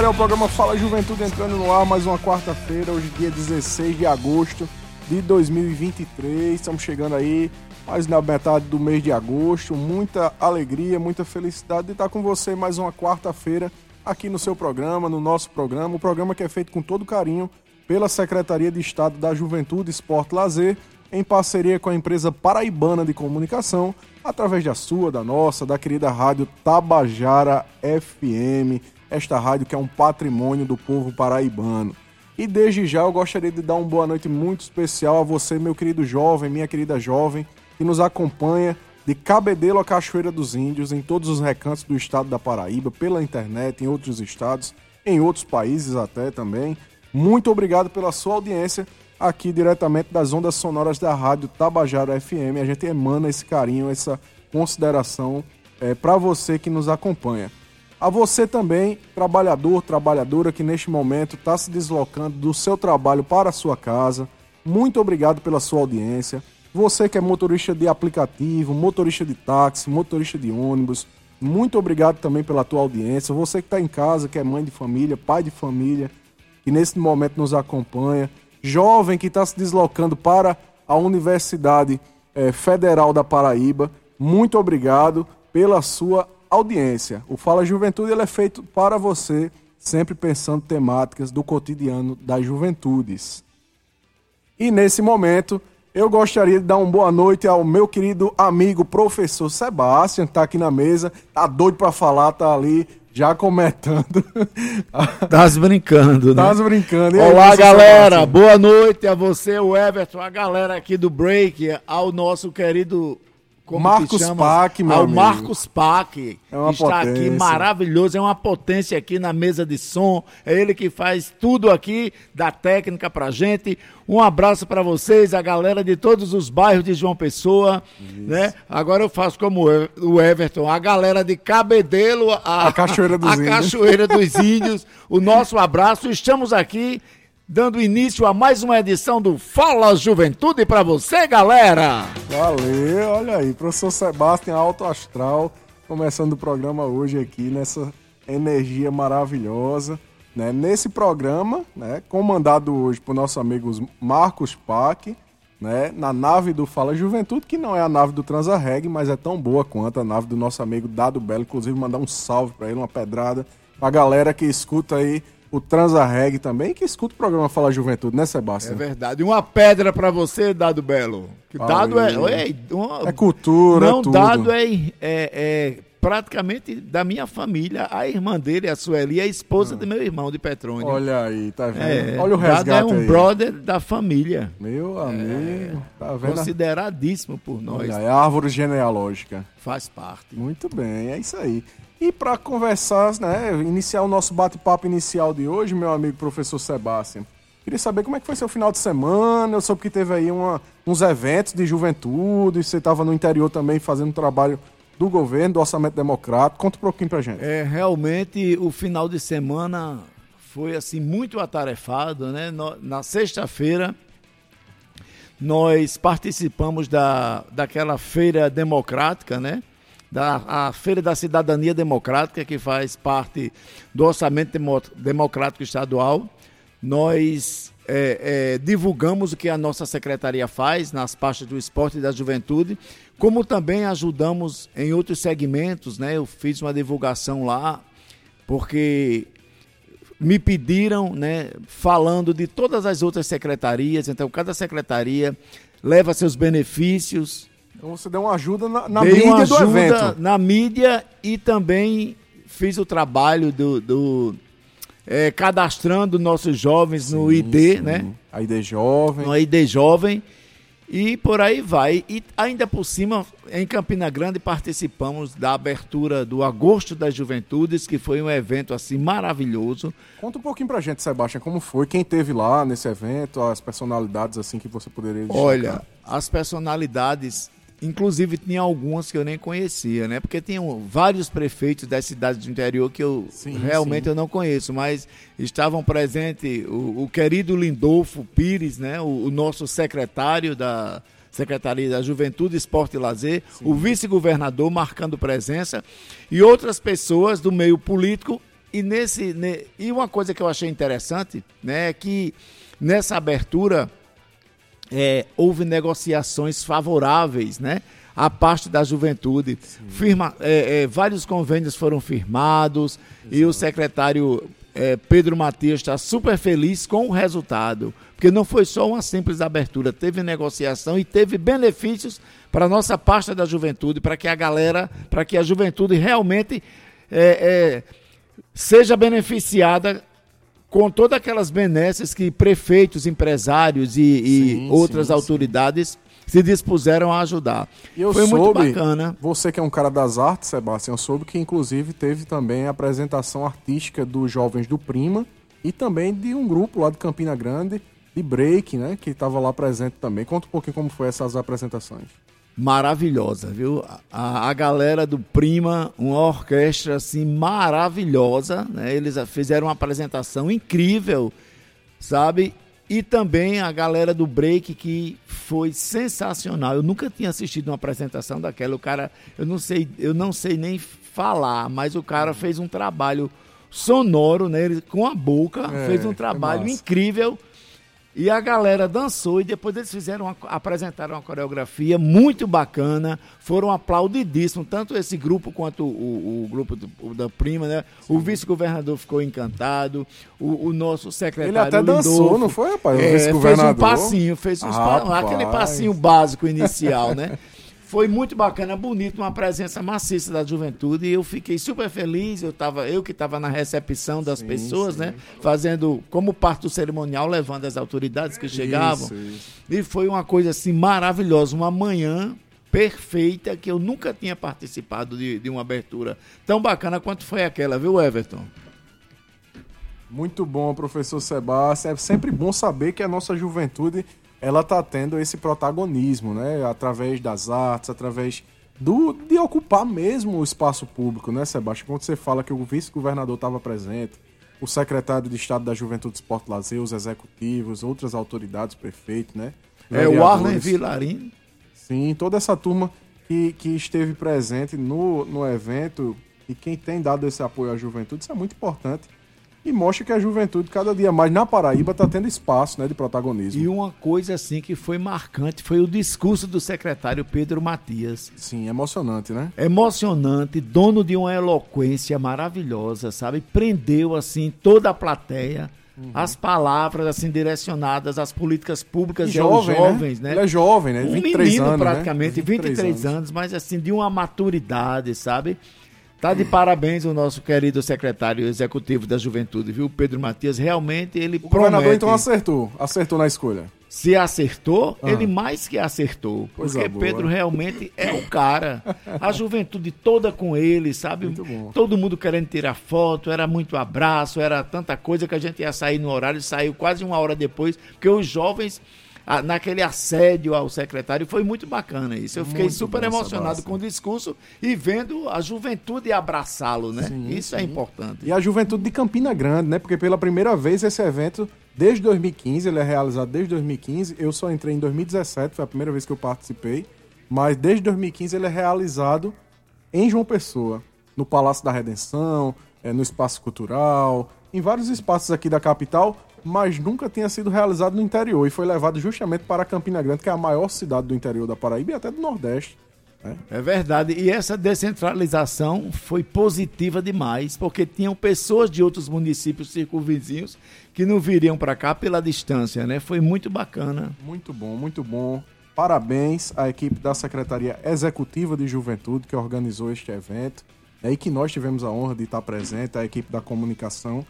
Galera, é o programa Fala Juventude entrando no ar mais uma quarta-feira, hoje dia 16 de agosto de 2023. Estamos chegando aí mais na metade do mês de agosto. Muita alegria, muita felicidade de estar com você mais uma quarta-feira aqui no seu programa, no nosso programa, o programa que é feito com todo carinho pela Secretaria de Estado da Juventude, Esporte Lazer, em parceria com a empresa paraibana de comunicação, através da sua, da nossa, da querida rádio Tabajara FM, esta rádio que é um patrimônio do povo paraibano. E desde já eu gostaria de dar uma boa noite muito especial a você, meu querido jovem, minha querida jovem, que nos acompanha de Cabedelo a Cachoeira dos Índios, em todos os recantos do estado da Paraíba, pela internet, em outros estados, em outros países até também. Muito obrigado pela sua audiência aqui diretamente das ondas sonoras da rádio Tabajara FM. A gente emana esse carinho, essa consideração é, para você que nos acompanha. A você também, trabalhador, trabalhadora que neste momento está se deslocando do seu trabalho para a sua casa. Muito obrigado pela sua audiência. Você que é motorista de aplicativo, motorista de táxi, motorista de ônibus, muito obrigado também pela tua audiência. Você que está em casa, que é mãe de família, pai de família, que nesse momento nos acompanha. Jovem que está se deslocando para a Universidade eh, Federal da Paraíba, muito obrigado pela sua audiência. O Fala Juventude ele é feito para você, sempre pensando temáticas do cotidiano das juventudes. E nesse momento, eu gostaria de dar uma boa noite ao meu querido amigo professor Sebastião, que está aqui na mesa, tá doido para falar, tá ali já comentando. Tás brincando, né? Tás brincando. E aí, Olá, galera. Sebastião? Boa noite a você, o Everton, a galera aqui do Break, ao nosso querido como Marcos Pac, meu Ao amigo. Marcos Pac, é que está potência. aqui maravilhoso, é uma potência aqui na mesa de som, é ele que faz tudo aqui, da técnica pra gente. Um abraço para vocês, a galera de todos os bairros de João Pessoa, Isso. né? Agora eu faço como o Everton, a galera de Cabedelo, a, a Cachoeira dos a Índios. Cachoeira dos Índios. o nosso abraço, estamos aqui dando início a mais uma edição do Fala Juventude para você, galera. Valeu, olha aí, professor Sebastião Alto Astral, começando o programa hoje aqui nessa energia maravilhosa, né? Nesse programa, né, comandado hoje por nossos amigos Marcos Pac, né, na nave do Fala Juventude, que não é a nave do Transarreg, mas é tão boa quanto a nave do nosso amigo Dado Belo, inclusive mandar um salve para ele, uma pedrada pra galera que escuta aí o Transarreg também, que escuta o programa Fala Juventude, né, Sebastião? É verdade. Uma pedra para você, Dado Belo. Que dado é, é, uma, é cultura, Não, é tudo. Dado é, é, é, praticamente da minha família. A irmã dele, a Sueli, é a esposa ah. do meu irmão de Petrônio. Olha aí, tá vendo? É, Olha o resgate Dado é um aí. brother da família. Meu amigo, tá vendo? Consideradíssimo por nós. Olha, é árvore genealógica. Faz parte. Muito bem, é isso aí. E para conversar, né, iniciar o nosso bate-papo inicial de hoje, meu amigo professor Sebastião, queria saber como é que foi seu final de semana. Eu soube que teve aí uma, uns eventos de juventude, você estava no interior também fazendo trabalho do governo, do orçamento democrático. Conta um pouquinho pra gente. É, realmente o final de semana foi assim muito atarefado, né? Na sexta-feira nós participamos da, daquela feira democrática, né? Da Feira da Cidadania Democrática, que faz parte do Orçamento Democrático Estadual. Nós é, é, divulgamos o que a nossa secretaria faz nas pastas do esporte e da juventude, como também ajudamos em outros segmentos, né? Eu fiz uma divulgação lá, porque me pediram, né, falando de todas as outras secretarias, então cada secretaria leva seus benefícios, então você deu uma ajuda na, na mídia uma ajuda do evento. Na mídia e também fiz o trabalho do, do é, cadastrando nossos jovens sim, no ID, sim. né? A ID Jovem. No ID Jovem. E por aí vai. E ainda por cima, em Campina Grande, participamos da abertura do Agosto das Juventudes, que foi um evento assim maravilhoso. Conta um pouquinho pra gente, Sebastião, como foi, quem teve lá nesse evento, as personalidades assim que você poderia destacar. Olha, as personalidades Inclusive tinha algumas que eu nem conhecia, né? Porque tinham vários prefeitos das cidades do interior que eu sim, realmente sim. eu não conheço, mas estavam presentes o, o querido Lindolfo Pires, né? O, o, nosso secretário da Secretaria da Juventude, Esporte e Lazer, sim. o vice-governador marcando presença e outras pessoas do meio político. E, nesse, ne, e uma coisa que eu achei interessante, né, é que nessa abertura é, houve negociações favoráveis, né? A parte da juventude. Firma, é, é, vários convênios foram firmados Exato. e o secretário é, Pedro Matias está super feliz com o resultado. Porque não foi só uma simples abertura, teve negociação e teve benefícios para a nossa pasta da juventude, para que a galera, para que a juventude realmente é, é, seja beneficiada com todas aquelas benesses que prefeitos, empresários e, e sim, outras sim, autoridades sim. se dispuseram a ajudar. Eu Foi soube, muito bacana. Você que é um cara das artes, Sebastião, soube que inclusive teve também a apresentação artística dos jovens do Prima e também de um grupo lá de Campina Grande de break, né, que estava lá presente também. Conta um pouquinho como foi essas apresentações maravilhosa, viu? A, a galera do Prima, uma orquestra assim maravilhosa, né? Eles fizeram uma apresentação incrível, sabe? E também a galera do Break que foi sensacional. Eu nunca tinha assistido uma apresentação daquela. O cara, eu não sei, eu não sei nem falar, mas o cara fez um trabalho sonoro, né? Ele, com a boca, é, fez um trabalho incrível e a galera dançou e depois eles fizeram uma, apresentaram uma coreografia muito bacana, foram aplaudidíssimos, tanto esse grupo quanto o, o grupo do, o da prima, né? Sim. O vice-governador ficou encantado, o, o, nosso secretário Ele até dançou, Lindolfo, não foi, rapaz? O é, vice-governador. Fez um passinho, fez uns ah, aquele passinho básico inicial, né? Foi muito bacana, bonito, uma presença maciça da juventude e eu fiquei super feliz. Eu, tava, eu que estava na recepção das sim, pessoas, sim. né? Fazendo como parte do cerimonial, levando as autoridades que chegavam. Isso, isso. E foi uma coisa assim maravilhosa, uma manhã perfeita que eu nunca tinha participado de, de uma abertura tão bacana quanto foi aquela, viu, Everton? Muito bom, professor Sebastião. É sempre bom saber que a nossa juventude ela está tendo esse protagonismo, né? Através das artes, através do, de ocupar mesmo o espaço público, né, Sebastião? Quando você fala que o vice-governador estava presente, o secretário de Estado da Juventude, Esporte e Lazer, os executivos, outras autoridades, prefeito, né? É o Arlen Vilarim. Sim, toda essa turma que, que esteve presente no, no evento e quem tem dado esse apoio à juventude, isso é muito importante e mostra que a juventude cada dia mais na Paraíba está tendo espaço né, de protagonismo. E uma coisa assim que foi marcante foi o discurso do secretário Pedro Matias. Sim, emocionante, né? Emocionante, dono de uma eloquência maravilhosa, sabe? Prendeu assim toda a plateia. Uhum. As palavras assim direcionadas às políticas públicas e, jovem, aos jovens, né? né? Ele é jovem, né? 23 um menino, anos, né? praticamente, né? 23, 23 anos. anos, mas assim de uma maturidade, sabe? Tá de parabéns o nosso querido secretário executivo da Juventude, viu? Pedro Matias. Realmente ele o promete... governador então acertou, acertou na escolha. Se acertou, ah. ele mais que acertou. Coisa porque boa. Pedro realmente é o cara. A juventude toda com ele, sabe? Todo mundo querendo tirar foto, era muito abraço, era tanta coisa que a gente ia sair no horário, saiu quase uma hora depois, porque os jovens naquele assédio ao secretário. Foi muito bacana isso. Eu fiquei muito super emocionado com o discurso e vendo a juventude abraçá-lo, né? Sim, isso é sim. é importante. E a juventude de Campina Grande, né? Porque pela primeira vez esse evento, desde 2015, ele é realizado desde 2015. Eu só entrei em 2017, foi a primeira vez que eu participei. Mas desde 2015 ele é realizado em João Pessoa, no Palácio da Redenção, é, no Espaço Cultural, em vários espaços aqui da capital, mas nunca tinha sido realizado no interior e foi levado justamente para Campina Grande, que é a maior cidade do interior da Paraíba e até do Nordeste. Né? É verdade. E essa descentralização foi positiva demais, porque tinham pessoas de outros municípios circunvizinhos que não viriam para cá pela distância, né? Foi muito bacana. Muito bom, muito bom. Parabéns à equipe da Secretaria Executiva de Juventude que organizou este evento. É aí que nós tivemos a honra de estar presente, a equipe da comunicação.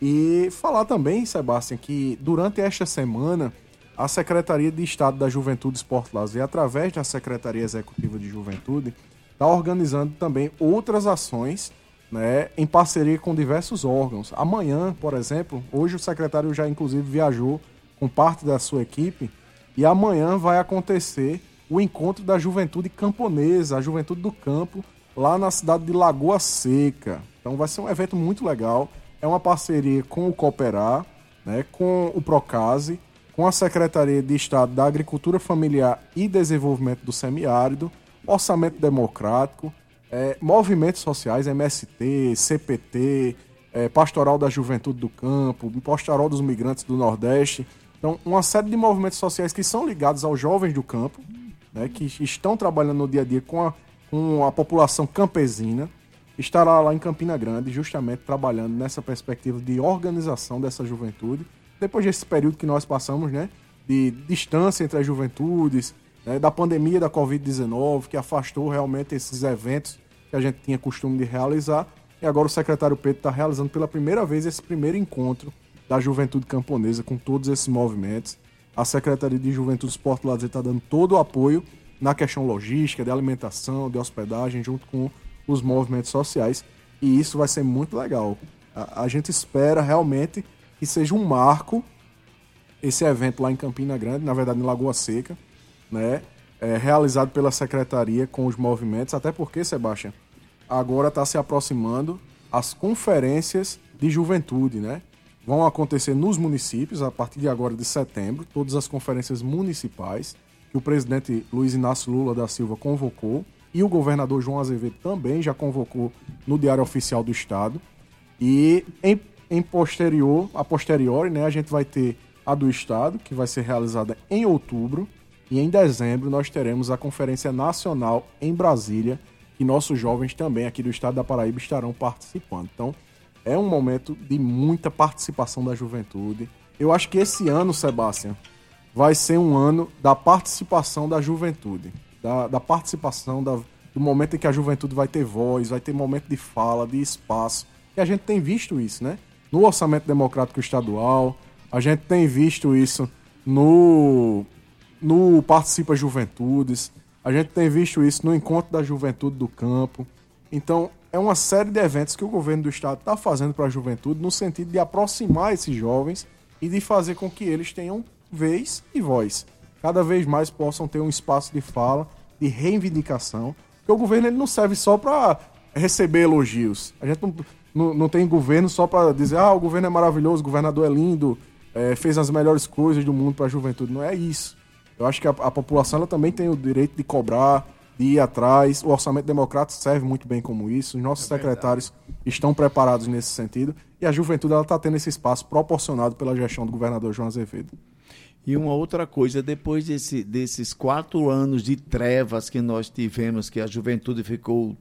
E falar também, Sebastião, que durante esta semana a Secretaria de Estado da Juventude, Esporte Lazer, através da Secretaria Executiva de Juventude, está organizando também outras ações né, em parceria com diversos órgãos. Amanhã, por exemplo, hoje o secretário já inclusive viajou com parte da sua equipe e amanhã vai acontecer o encontro da juventude camponesa, a juventude do campo, lá na cidade de Lagoa Seca. Então vai ser um evento muito legal. É uma parceria com o Cooperar, né, com o Procase, com a Secretaria de Estado da Agricultura Familiar e Desenvolvimento do Semiárido, Orçamento Democrático, é, movimentos sociais, MST, CPT, é, Pastoral da Juventude do Campo, Pastoral dos Migrantes do Nordeste. Então, uma série de movimentos sociais que são ligados aos jovens do campo, né, que estão trabalhando no dia a dia com a, com a população campesina, estará lá em Campina Grande, justamente trabalhando nessa perspectiva de organização dessa juventude. Depois desse período que nós passamos, né, de distância entre as juventudes, né, da pandemia da Covid-19, que afastou realmente esses eventos que a gente tinha costume de realizar. E agora o secretário Pedro está realizando pela primeira vez esse primeiro encontro da juventude camponesa com todos esses movimentos. A Secretaria de Juventude, Esporte e Lazer está dando todo o apoio na questão logística, de alimentação, de hospedagem, junto com os movimentos sociais. E isso vai ser muito legal. A, a gente espera realmente que seja um marco esse evento lá em Campina Grande, na verdade em Lagoa Seca, né? É, realizado pela secretaria com os movimentos, até porque, Sebastião, agora está se aproximando as conferências de juventude, né? Vão acontecer nos municípios a partir de agora de setembro, todas as conferências municipais que o presidente Luiz Inácio Lula da Silva convocou e o governador João Azevedo também já convocou no Diário Oficial do Estado. E em, em posterior, a posteriori, né, a gente vai ter a do Estado, que vai ser realizada em outubro, e em dezembro nós teremos a Conferência Nacional em Brasília, que nossos jovens também aqui do estado da Paraíba estarão participando. Então, é um momento de muita participação da juventude. Eu acho que esse ano, Sebastião, vai ser um ano da participação da juventude, da, da participação da, do momento em que a juventude vai ter voz, vai ter momento de fala, de espaço. E a gente tem visto isso, né? No orçamento democrático estadual, a gente tem visto isso no no Participa Juventudes, a gente tem visto isso no Encontro da Juventude do Campo. Então, é uma série de eventos que o governo do estado está fazendo para a juventude no sentido de aproximar esses jovens e de fazer com que eles tenham vez e voz. Cada vez mais possam ter um espaço de fala, de reivindicação. Porque o governo ele não serve só para receber elogios. A gente não, não, não tem governo só para dizer, ah, o governo é maravilhoso, o governador é lindo, é, fez as melhores coisas do mundo para a juventude. Não é isso. Eu acho que a, a, população ela também tem o direito de cobrar, de ir atrás. O orçamento democrático serve muito bem como isso. Os nossos é secretários estão preparados nesse sentido. E a juventude está tendo esse espaço proporcionado pela gestão do governador João Azevedo. E uma outra coisa, depois desse, desses quatro anos de trevas que nós tivemos, que a juventude ficou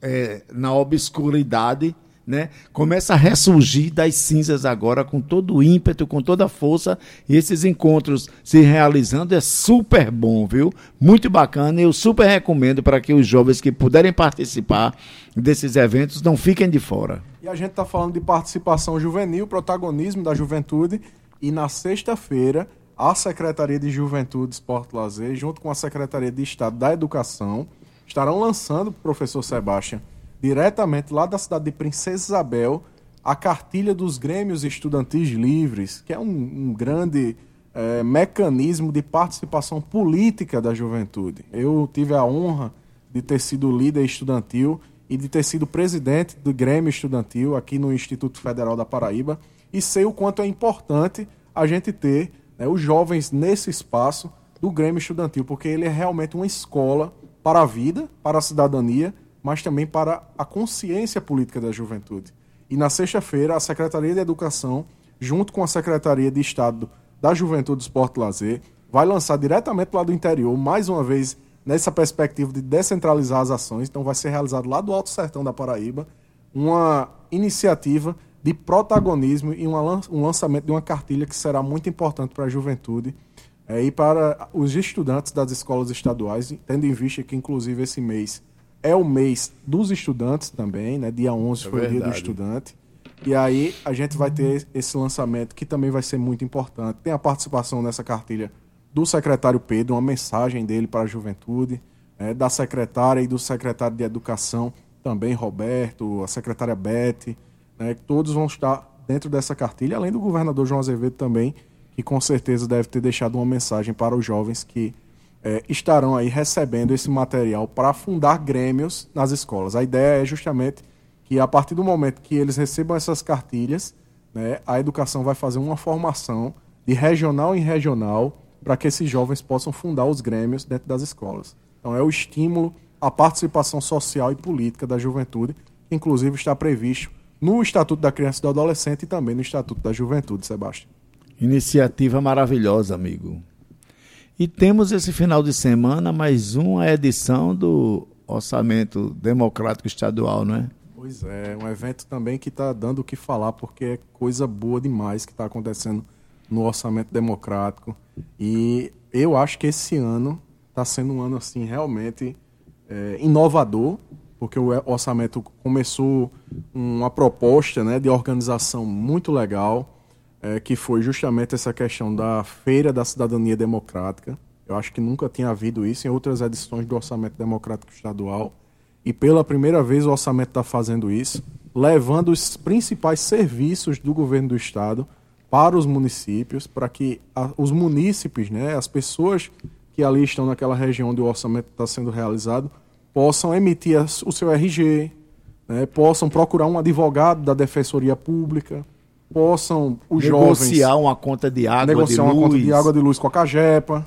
é, na obscuridade, né? Começa a ressurgir das cinzas agora com todo o ímpeto, com toda a força, e esses encontros se realizando é super bom, viu? Muito bacana, eu super recomendo para que os jovens que puderem participar desses eventos não fiquem de fora. E a gente está falando de participação juvenil, protagonismo da juventude, e na sexta-feira a Secretaria de Juventude, Esporte e Lazer, junto com a Secretaria de Estado da Educação, estarão lançando, professor Sebastião, diretamente lá da cidade de Princesa Isabel, a cartilha dos Grêmios Estudantis Livres, que é um, um grande é, mecanismo de participação política da juventude. Eu tive a honra de ter sido líder estudantil e de ter sido presidente do Grêmio Estudantil aqui no Instituto Federal da Paraíba e sei o quanto é importante a gente ter né, os jovens nesse espaço do Grêmio Estudantil, porque ele é realmente uma escola para a vida, para a cidadania mas também para a consciência política da juventude. E na sexta-feira, a Secretaria de Educação, junto com a Secretaria de Estado da Juventude, Esporte e Lazer, vai lançar diretamente lá do interior, mais uma vez nessa perspectiva de descentralizar as ações. Então, vai ser realizado lá do Alto Sertão da Paraíba uma iniciativa de protagonismo e uma, um lançamento de uma cartilha que será muito importante para a juventude é, e para os estudantes das escolas estaduais, tendo em vista que, inclusive, esse mês é o mês dos estudantes também, né? Dia 11 é foi verdade. o dia do estudante. E aí a gente vai ter esse lançamento que também vai ser muito importante. Tem a participação nessa cartilha do secretário Pedro, uma mensagem dele para a juventude, é, da secretária e do secretário de Educação, também Roberto, a secretária Beth, né, todos vão estar dentro dessa cartilha, além do governador João Azevedo também, que com certeza deve ter deixado uma mensagem para os jovens que é, estarão aí recebendo esse material para fundar grêmios nas escolas. A ideia é justamente que a partir do momento que eles recebam essas cartilhas, né, a educação vai fazer uma formação de regional em regional para que esses jovens possam fundar os grêmios dentro das escolas. Então é o estímulo à participação social e política da juventude, que inclusive está previsto no Estatuto da Criança e do Adolescente e também no Estatuto da Juventude, Sebastião. Iniciativa maravilhosa, amigo. E temos esse final de semana mais uma edição do Orçamento Democrático Estadual, não é? Pois é, um evento também que está dando o que falar, porque é coisa boa demais que está acontecendo no Orçamento Democrático. E eu acho que esse ano está sendo um ano assim realmente é, inovador, porque o orçamento começou uma proposta né, de organização muito legal é, que foi justamente essa questão da Feira da Cidadania Democrática. Eu acho que nunca tinha havido isso em outras edições do Orçamento Democrático Estadual. E pela primeira vez o orçamento está fazendo isso, levando os principais serviços do governo do estado para os municípios, para que a, os munícipes, né, as pessoas que ali estão naquela região onde o orçamento está sendo realizado, possam emitir o seu RG, né, possam procurar um advogado da Defensoria Pública, possam os negociar jovens uma conta de água negociar de uma luz, conta de água de luz com a Cagepa,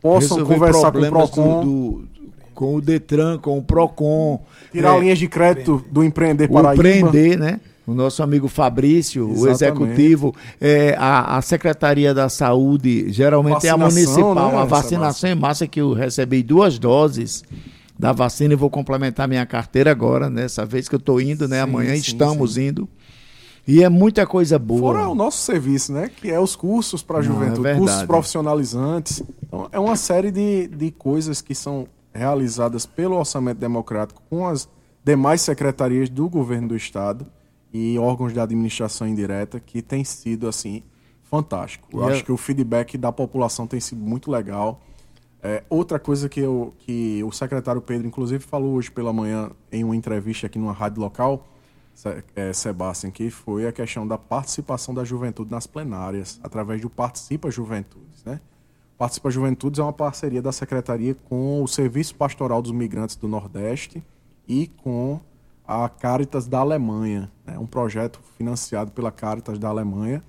possam conversar com o Procon, do, do, com o Detran, com o Procon, tirar é, linhas de crédito do empreender para o empreender, né? O nosso amigo Fabrício, Exatamente. o executivo, é, a, a Secretaria da Saúde, geralmente vacinação, é a municipal, né, a vacinação em massa que eu recebi duas doses da vacina e vou complementar minha carteira agora, nessa vez que eu estou indo, né? Sim, Amanhã sim, estamos sim. indo. E é muita coisa boa. Fora o nosso serviço, né? Que é os cursos para a é juventude, é cursos profissionalizantes. Então, é uma série de, de coisas que são realizadas pelo Orçamento Democrático com as demais secretarias do governo do Estado e órgãos de administração indireta que tem sido, assim, fantástico. Eu acho que o feedback da população tem sido muito legal. É, outra coisa que, eu, que o secretário Pedro, inclusive, falou hoje pela manhã em uma entrevista aqui numa rádio local é, Sebastião, que foi a questão da participação da juventude nas plenárias, através do Participa Juventudes. Né? Participa Juventudes é uma parceria da Secretaria com o Serviço Pastoral dos Migrantes do Nordeste e com a Caritas da Alemanha, né? um projeto financiado pela Caritas da Alemanha.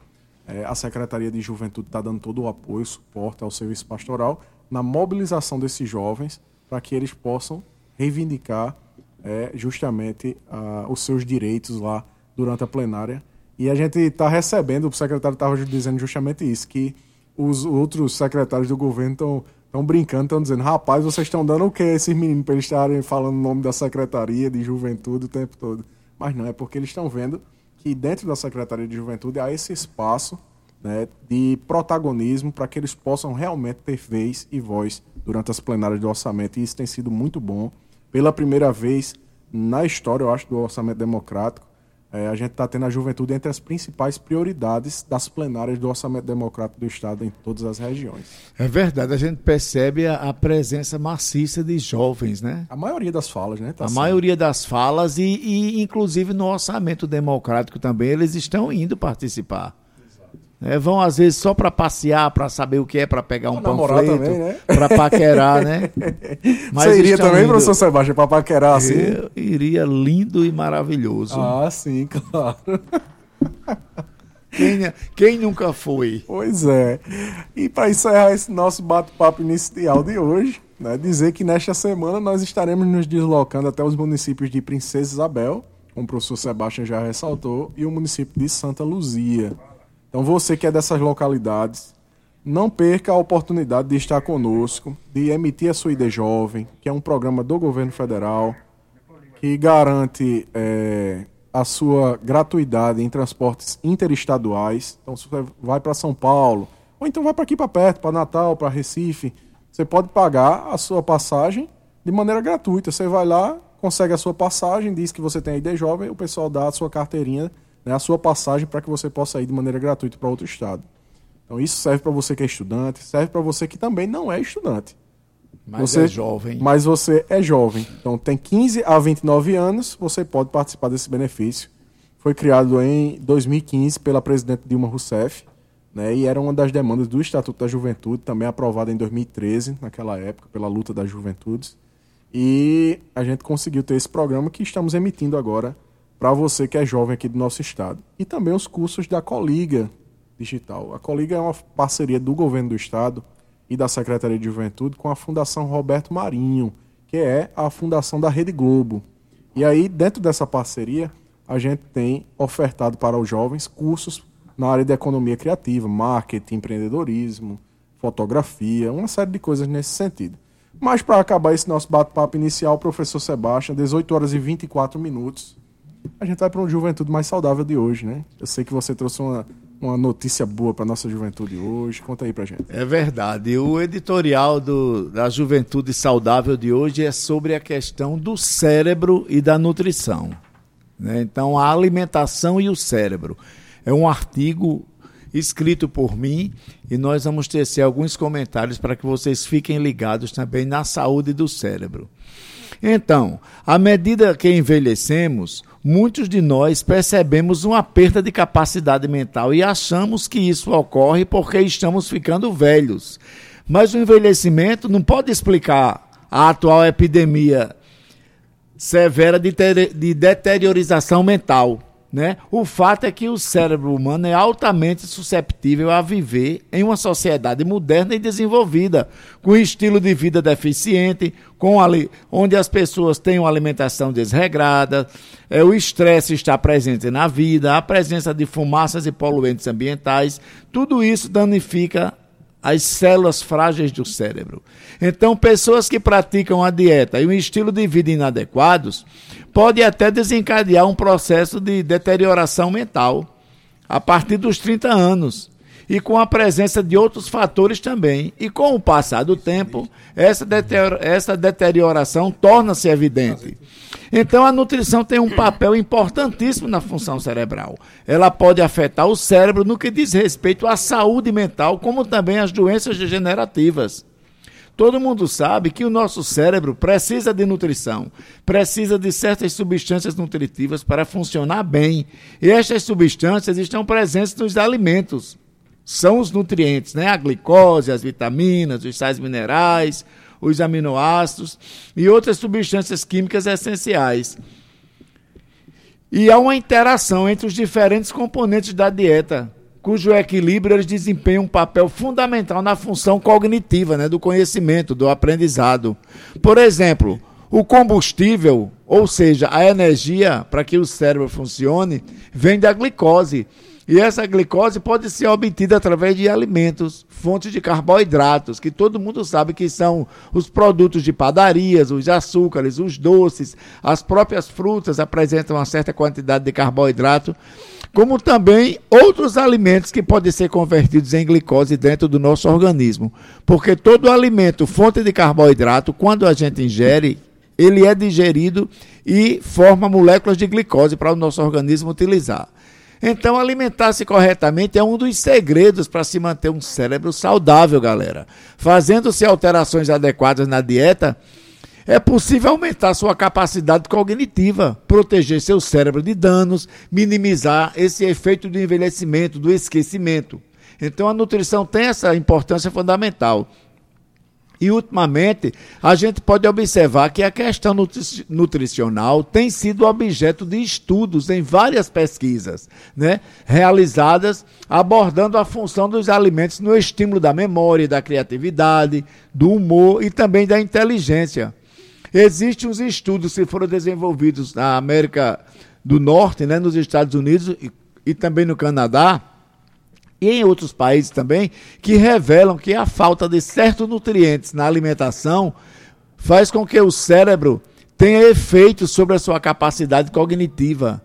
É, a Secretaria de Juventude está dando todo o apoio, suporte ao serviço pastoral na mobilização desses jovens para que eles possam reivindicar é, justamente uh, os seus direitos lá durante a plenária. E a gente está recebendo, o secretário estava dizendo justamente isso, que os outros secretários do governo estão estão brincando, estão dizendo, rapaz, vocês estão dando o que a esses meninos para eles estarem falando o nome da secretaria de juventude o tempo todo? Mas não, é porque eles estão vendo que dentro da Secretaria de Juventude há esse espaço né, de protagonismo para que eles possam realmente ter vez e voz durante as plenárias do orçamento. E isso tem sido muito bom pela primeira vez na história, eu acho, do orçamento democrático, é, a gente está tendo a juventude entre as principais prioridades das plenárias do orçamento democrático do Estado em todas as regiões. É verdade, a gente percebe a, a presença maciça de jovens, né? A maioria das falas, né? Tá a sendo. maioria das falas e, e, inclusive, no orçamento democrático também, eles estão indo participar. É, vão às vezes só para passear, para saber o que é, para pegar um panfleto, né? para paquerar, né? Mas Você iria também, indo... professor Sebastião, para paquerar assim? Eu iria lindo e maravilhoso. Ah, sim, claro. Quem, quem nunca foi? Pois é. E para encerrar esse nosso bate-papo inicial de hoje, né, dizer que nesta semana nós estaremos nos deslocando até os municípios de Princesa Isabel, como o professor Sebastião já ressaltou, e o município de Santa Luzia. Então você que é dessas localidades, não perca a oportunidade de estar conosco, de emitir a sua ID Jovem, que é um programa do governo federal que garante é, a sua gratuidade em transportes interestaduais. Então, se você vai para São Paulo, ou então vai para aqui para perto, para Natal, para Recife, você pode pagar a sua passagem de maneira gratuita. Você vai lá, consegue a sua passagem, diz que você tem ID jovem, o pessoal dá a sua carteirinha né, a sua passagem para que você possa ir de maneira gratuita para outro estado. Então isso serve para você que é estudante, serve para você que também não é estudante. Mas você, é jovem. Mas você é jovem. Então tem 15 a 29 anos, você pode participar desse benefício. Foi criado em 2015 pela presidente Dilma Rousseff, né, e era uma das demandas do Estatuto da Juventude, também aprovada em 2013, naquela época, pela luta das juventudes. E a gente conseguiu ter esse programa que estamos emitindo agora para você que é jovem aqui do nosso estado. E também os cursos da Coliga Digital. A Coliga é uma parceria do governo do estado e da Secretaria de Juventude com a Fundação Roberto Marinho, que é a fundação da Rede Globo. E aí, dentro dessa parceria, a gente tem ofertado para os jovens cursos na área de economia criativa, marketing, empreendedorismo, fotografia, uma série de coisas nesse sentido. Mas para acabar esse nosso bate-papo inicial, professor Sebastião, 18 horas e 24 minutos, a gente vai para uma juventude mais saudável de hoje, né? Eu sei que você trouxe uma, uma notícia boa para nossa juventude hoje. Conta aí para gente. É verdade. O editorial do, da Juventude Saudável de hoje é sobre a questão do cérebro e da nutrição. Né? Então, a alimentação e o cérebro. É um artigo escrito por mim e nós vamos tecer alguns comentários para que vocês fiquem ligados também na saúde do cérebro. Então, à medida que envelhecemos, muitos de nós percebemos uma perda de capacidade mental e achamos que isso ocorre porque estamos ficando velhos. Mas o envelhecimento não pode explicar a atual epidemia severa de, de deteriorização mental. Né? O fato é que o cérebro humano é altamente susceptível a viver em uma sociedade moderna e desenvolvida, com estilo de vida deficiente, com ali, onde as pessoas têm uma alimentação desregrada, é, o estresse está presente na vida, a presença de fumaças e poluentes ambientais, tudo isso danifica as células frágeis do cérebro. Então, pessoas que praticam a dieta e um estilo de vida inadequados podem até desencadear um processo de deterioração mental a partir dos 30 anos. E com a presença de outros fatores também. E com o passar do tempo, essa, essa deterioração torna-se evidente. Então, a nutrição tem um papel importantíssimo na função cerebral. Ela pode afetar o cérebro no que diz respeito à saúde mental, como também às doenças degenerativas. Todo mundo sabe que o nosso cérebro precisa de nutrição, precisa de certas substâncias nutritivas para funcionar bem. E estas substâncias estão presentes nos alimentos. São os nutrientes, né? A glicose, as vitaminas, os sais minerais, os aminoácidos e outras substâncias químicas essenciais. E há uma interação entre os diferentes componentes da dieta, cujo equilíbrio eles desempenham um papel fundamental na função cognitiva, né, do conhecimento, do aprendizado. Por exemplo, o combustível, ou seja, a energia para que o cérebro funcione, vem da glicose. E essa glicose pode ser obtida através de alimentos, fontes de carboidratos, que todo mundo sabe que são os produtos de padarias, os açúcares, os doces, as próprias frutas apresentam uma certa quantidade de carboidrato, como também outros alimentos que podem ser convertidos em glicose dentro do nosso organismo. Porque todo alimento, fonte de carboidrato, quando a gente ingere, ele é digerido e forma moléculas de glicose para o nosso organismo utilizar. Então, alimentar-se corretamente é um dos segredos para se manter um cérebro saudável, galera. Fazendo-se alterações adequadas na dieta, é possível aumentar sua capacidade cognitiva, proteger seu cérebro de danos, minimizar esse efeito do envelhecimento, do esquecimento. Então, a nutrição tem essa importância fundamental. E ultimamente, a gente pode observar que a questão nutri nutricional tem sido objeto de estudos em várias pesquisas, né, realizadas abordando a função dos alimentos no estímulo da memória, da criatividade, do humor e também da inteligência. Existem uns estudos que foram desenvolvidos na América do Norte, né, nos Estados Unidos e, e também no Canadá, e em outros países também, que revelam que a falta de certos nutrientes na alimentação faz com que o cérebro tenha efeito sobre a sua capacidade cognitiva.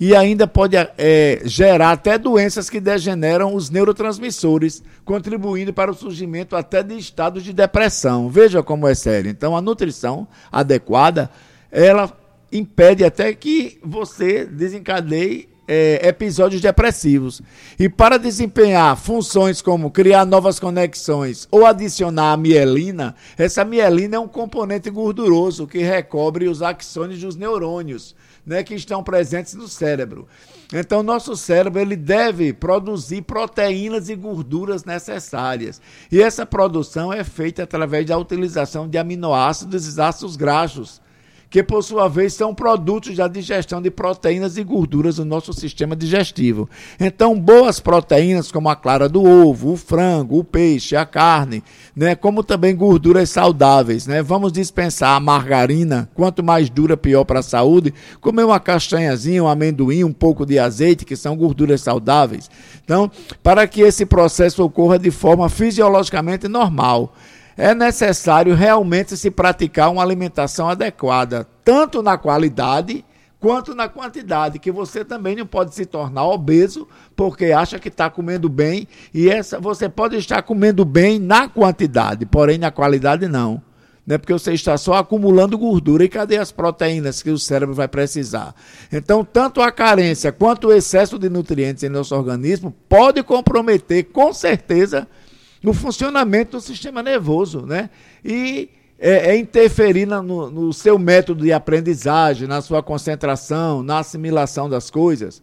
E ainda pode é, gerar até doenças que degeneram os neurotransmissores, contribuindo para o surgimento até de estados de depressão. Veja como é sério. Então, a nutrição adequada, ela impede até que você desencadeie é, episódios depressivos. E para desempenhar funções como criar novas conexões ou adicionar a mielina, essa mielina é um componente gorduroso que recobre os axônios dos neurônios, né, que estão presentes no cérebro. Então, nosso cérebro ele deve produzir proteínas e gorduras necessárias. E essa produção é feita através da utilização de aminoácidos e ácidos graxos que por sua vez são produtos da digestão de proteínas e gorduras do nosso sistema digestivo. Então, boas proteínas como a clara do ovo, o frango, o peixe, a carne, né, como também gorduras saudáveis, né? Vamos dispensar a margarina, quanto mais dura pior para a saúde. Comer uma castanhazinha, um amendoim, um pouco de azeite, que são gorduras saudáveis. Então, para que esse processo ocorra de forma fisiologicamente normal é necessário realmente se praticar uma alimentação adequada, tanto na qualidade quanto na quantidade, que você também não pode se tornar obeso porque acha que está comendo bem e essa você pode estar comendo bem na quantidade, porém na qualidade não. Né, porque você está só acumulando gordura e cadê as proteínas que o cérebro vai precisar? Então, tanto a carência quanto o excesso de nutrientes em nosso organismo pode comprometer, com certeza, no funcionamento do sistema nervoso, né? E é, é interferir no, no seu método de aprendizagem, na sua concentração, na assimilação das coisas.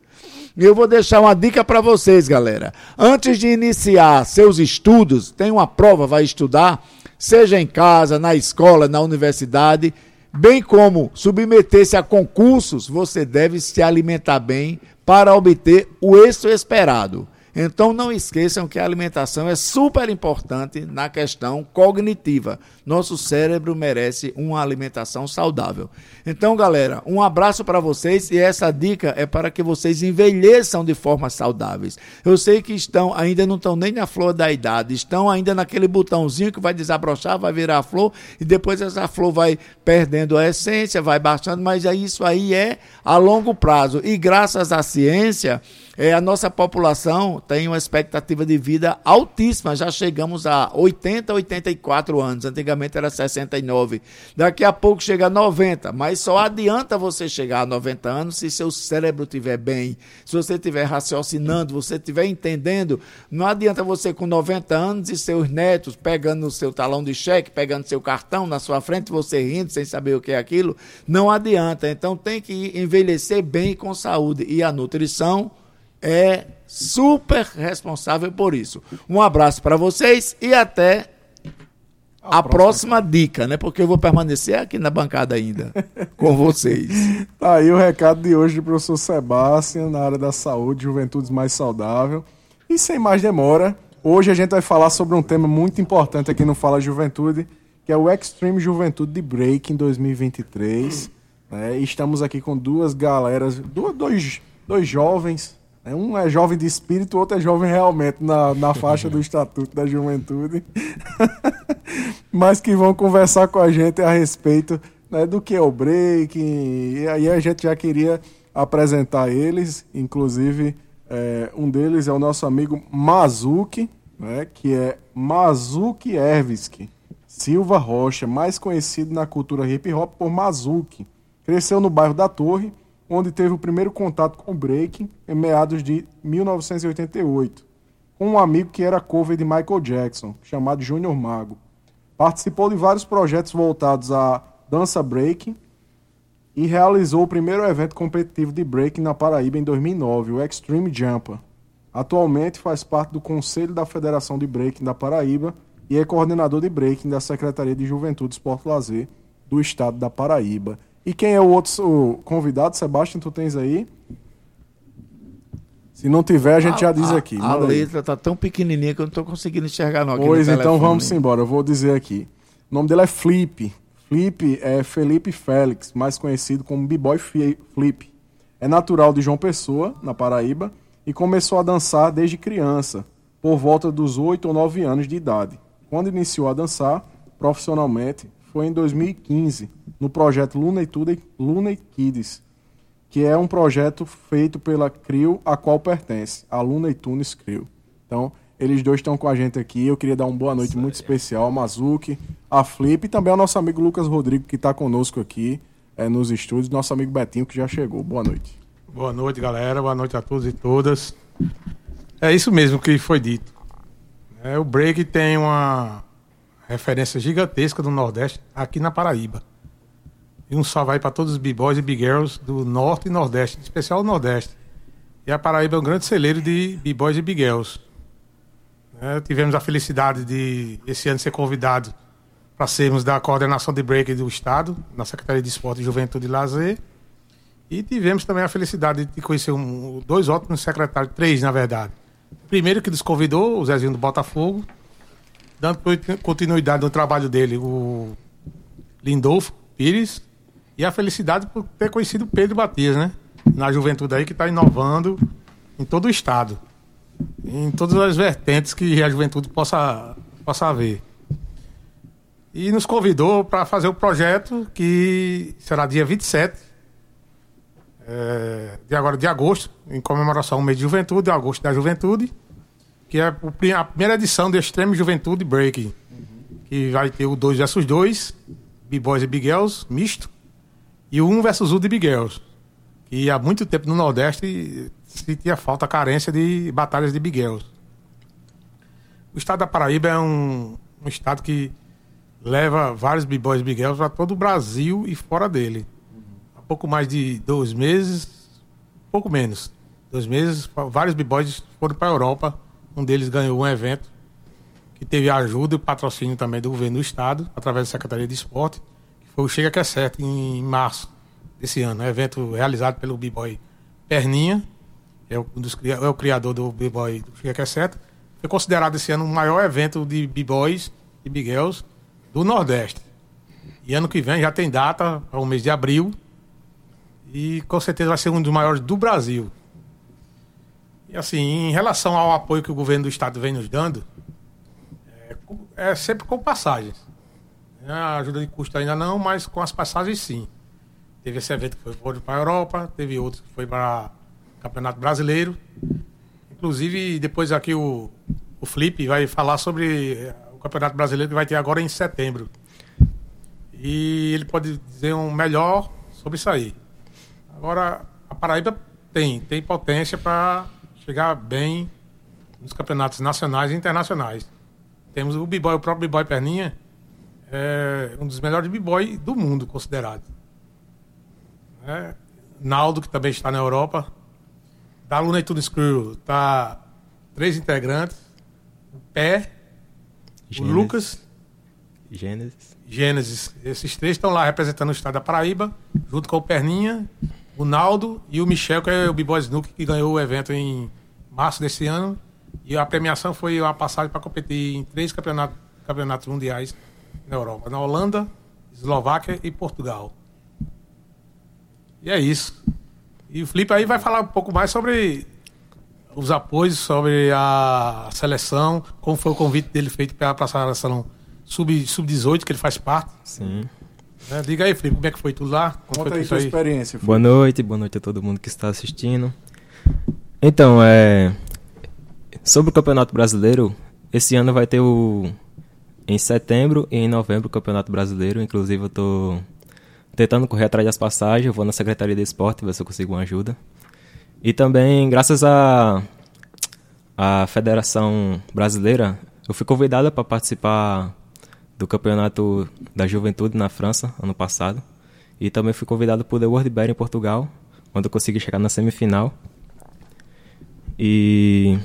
E eu vou deixar uma dica para vocês, galera. Antes de iniciar seus estudos, tem uma prova, vai estudar, seja em casa, na escola, na universidade, bem como submeter-se a concursos, você deve se alimentar bem para obter o êxito esperado. Então não esqueçam que a alimentação é super importante na questão cognitiva. Nosso cérebro merece uma alimentação saudável. Então, galera, um abraço para vocês e essa dica é para que vocês envelheçam de forma saudáveis. Eu sei que estão ainda não estão nem na flor da idade, estão ainda naquele botãozinho que vai desabrochar, vai virar flor e depois essa flor vai perdendo a essência, vai baixando, mas isso aí é a longo prazo. E graças à ciência, é, a nossa população tem uma expectativa de vida altíssima, já chegamos a 80, 84 anos, antigamente era 69. Daqui a pouco chega a 90, mas só adianta você chegar a 90 anos se seu cérebro estiver bem, se você estiver raciocinando, você estiver entendendo. Não adianta você com 90 anos e seus netos pegando o seu talão de cheque, pegando seu cartão na sua frente, você rindo sem saber o que é aquilo. Não adianta. Então tem que envelhecer bem com saúde. E a nutrição é super responsável por isso. Um abraço para vocês e até a, a próxima, próxima dica, né? Porque eu vou permanecer aqui na bancada ainda com vocês. Tá aí o recado de hoje do professor Sebastião na área da saúde, Juventudes Mais Saudável. E sem mais demora, hoje a gente vai falar sobre um tema muito importante aqui no Fala Juventude, que é o Extreme Juventude de Break em 2023. Né? E estamos aqui com duas galeras, dois, dois jovens um é jovem de espírito, o outro é jovem realmente na, na faixa do Estatuto da Juventude. Mas que vão conversar com a gente a respeito né, do que é o break. E aí a gente já queria apresentar eles, inclusive é, um deles é o nosso amigo Mazuki, né, que é Mazuki Erviski Silva Rocha, mais conhecido na cultura hip hop por Mazuki. Cresceu no bairro da Torre onde teve o primeiro contato com o breaking em meados de 1988, com um amigo que era cover de Michael Jackson, chamado Junior Mago. Participou de vários projetos voltados à dança breaking e realizou o primeiro evento competitivo de breaking na Paraíba em 2009, o Extreme Jumper. Atualmente faz parte do Conselho da Federação de Breaking da Paraíba e é coordenador de breaking da Secretaria de Juventude, Esporte e Lazer do Estado da Paraíba. E quem é o outro convidado, Sebastião, tu tens aí? Se não tiver, a gente a, já diz aqui. A, a letra tá tão pequenininha que eu não estou conseguindo enxergar não. Pois então vamos embora, eu vou dizer aqui. O nome dele é Flip. Flip é Felipe Félix, mais conhecido como B-Boy Flip. É natural de João Pessoa, na Paraíba, e começou a dançar desde criança, por volta dos 8 ou 9 anos de idade. Quando iniciou a dançar profissionalmente, foi em 2015, no projeto Luna Luna Kids, que é um projeto feito pela CRIO, a qual pertence, a Luna Tunes CRIO. Então, eles dois estão com a gente aqui. Eu queria dar uma boa noite muito especial ao Mazuki, a Flip e também ao nosso amigo Lucas Rodrigo, que está conosco aqui é, nos estúdios, nosso amigo Betinho, que já chegou. Boa noite. Boa noite, galera. Boa noite a todos e todas. É isso mesmo que foi dito. É, o break tem uma referência gigantesca do Nordeste aqui na Paraíba. E um salve aí para todos os b-boys e b-girls do Norte e Nordeste, em especial o Nordeste. E a Paraíba é um grande celeiro de b-boys e b-girls. É, tivemos a felicidade de, esse ano, ser convidado para sermos da coordenação de break do Estado, na Secretaria de Esporte, Juventude e Lazer. E tivemos também a felicidade de conhecer um, dois ótimos secretários, três na verdade. Primeiro que nos convidou, o Zezinho do Botafogo, dando continuidade no trabalho dele, o Lindolfo Pires, e a felicidade por ter conhecido Pedro Batias, né? Na juventude aí que está inovando em todo o estado, em todas as vertentes que a juventude possa, possa haver. E nos convidou para fazer o projeto que será dia 27 é, de agora de agosto, em comemoração ao mês de juventude, agosto da juventude, que é a primeira edição do Extreme Juventude Breaking, que vai ter o 2 versus 2, B-Boys e Big Girls, misto, e o 1 versus 1 de Big Girls. E há muito tempo no Nordeste se tinha falta, carência de batalhas de Big Girls. O estado da Paraíba é um, um estado que leva vários b-boys e girls para todo o Brasil e fora dele. Há pouco mais de dois meses, pouco menos, dois meses, vários b-boys foram para a Europa. Um deles ganhou um evento que teve a ajuda e patrocínio também do governo do estado, através da Secretaria de Esporte, foi o Chega Que é Certo, em março desse ano. Um evento realizado pelo b-boy Perninha, é o, dos, é o criador do b-boy Chega Que é Certo. Foi considerado esse ano o maior evento de b-boys e b-girls do Nordeste. E ano que vem já tem data para o mês de abril. E com certeza vai ser um dos maiores do Brasil. E assim, em relação ao apoio que o governo do estado vem nos dando, é, é sempre com passagens. É, a ajuda de custo ainda não, mas com as passagens sim. Teve esse evento que foi para a Europa, teve outro que foi para Campeonato Brasileiro. Inclusive, depois aqui o, o Flip vai falar sobre o Campeonato Brasileiro que vai ter agora em setembro. E ele pode dizer um melhor sobre isso aí. Agora, a Paraíba tem, tem potência para chegar bem nos campeonatos nacionais e internacionais. Temos o B-Boy, o próprio B-Boy Perninha, é um dos melhores B-Boy do mundo, considerado. É, Naldo, que também está na Europa. Da Luna e Tudo Screw, tá três integrantes. O Pé, Gênesis. O Lucas. Gênesis. Gênesis. Esses três estão lá representando o estado da Paraíba, junto com o Perninha, o Naldo e o Michel, que é o B-Boy Snook, que ganhou o evento em março desse ano. E a premiação foi a passagem para competir em três campeonatos, campeonatos mundiais na Europa: na Holanda, Eslováquia e Portugal. E é isso. E o Felipe aí vai falar um pouco mais sobre os apoios sobre a seleção, como foi o convite dele feito para a seleção sub-18, sub que ele faz parte. Sim. É, diga aí, Felipe, como é que foi tudo lá? Como Conta aí sua experiência. Felipe. Boa noite, boa noite a todo mundo que está assistindo. Então, é... sobre o Campeonato Brasileiro, esse ano vai ter o... Em setembro e em novembro o Campeonato Brasileiro. Inclusive eu estou tentando correr atrás das passagens. Eu vou na Secretaria de Esporte ver se eu consigo uma ajuda. E também, graças à a, a Federação Brasileira, eu fui convidada para participar do Campeonato da Juventude na França, ano passado. E também fui convidado por The World Bear em Portugal, onde eu consegui chegar na semifinal. E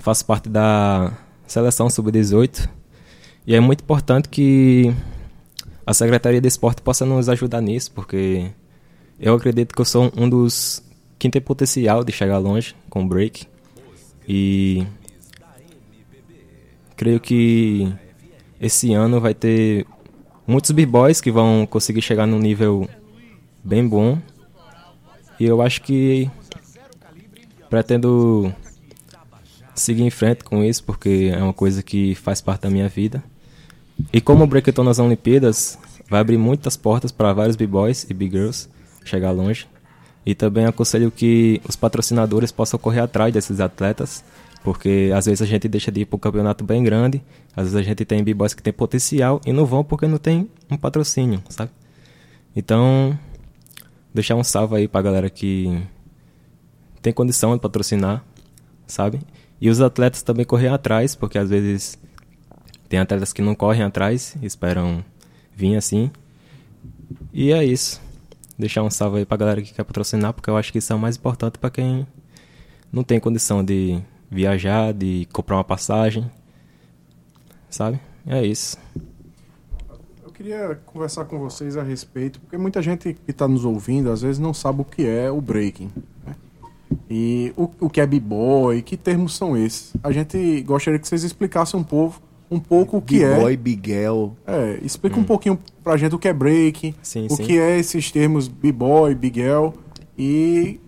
faço parte da seleção sub-18. E é muito importante que a Secretaria de Esporte possa nos ajudar nisso, porque eu acredito que eu sou um dos quem tem potencial de chegar longe com o break. E creio que esse ano vai ter muitos b-boys que vão conseguir chegar num nível bem bom. E eu acho que pretendo seguir em frente com isso, porque é uma coisa que faz parte da minha vida. E como o Breakthrough nas Olimpíadas vai abrir muitas portas para vários b-boys e b-girls chegar longe. E também aconselho que os patrocinadores possam correr atrás desses atletas, porque às vezes a gente deixa de ir para um campeonato bem grande, às vezes a gente tem b-boys que tem potencial e não vão porque não tem um patrocínio, sabe? Então, deixar um salve aí para a galera que tem condição de patrocinar, sabe? E os atletas também correm atrás, porque às vezes tem atletas que não correm atrás, esperam vir assim. E é isso. Deixar um salve aí pra galera que quer patrocinar, porque eu acho que isso é o mais importante para quem não tem condição de viajar, de comprar uma passagem. Sabe? É isso. Eu queria conversar com vocês a respeito, porque muita gente que está nos ouvindo às vezes não sabe o que é o breaking. Né? E o, o que é b-boy, que termos são esses? A gente gostaria que vocês explicassem um pouco, um pouco o que é. B-boy, Biguel. É, explica um pouquinho pra gente o que é breaking, Sim, o sim. que é esses termos b-boy, biguel e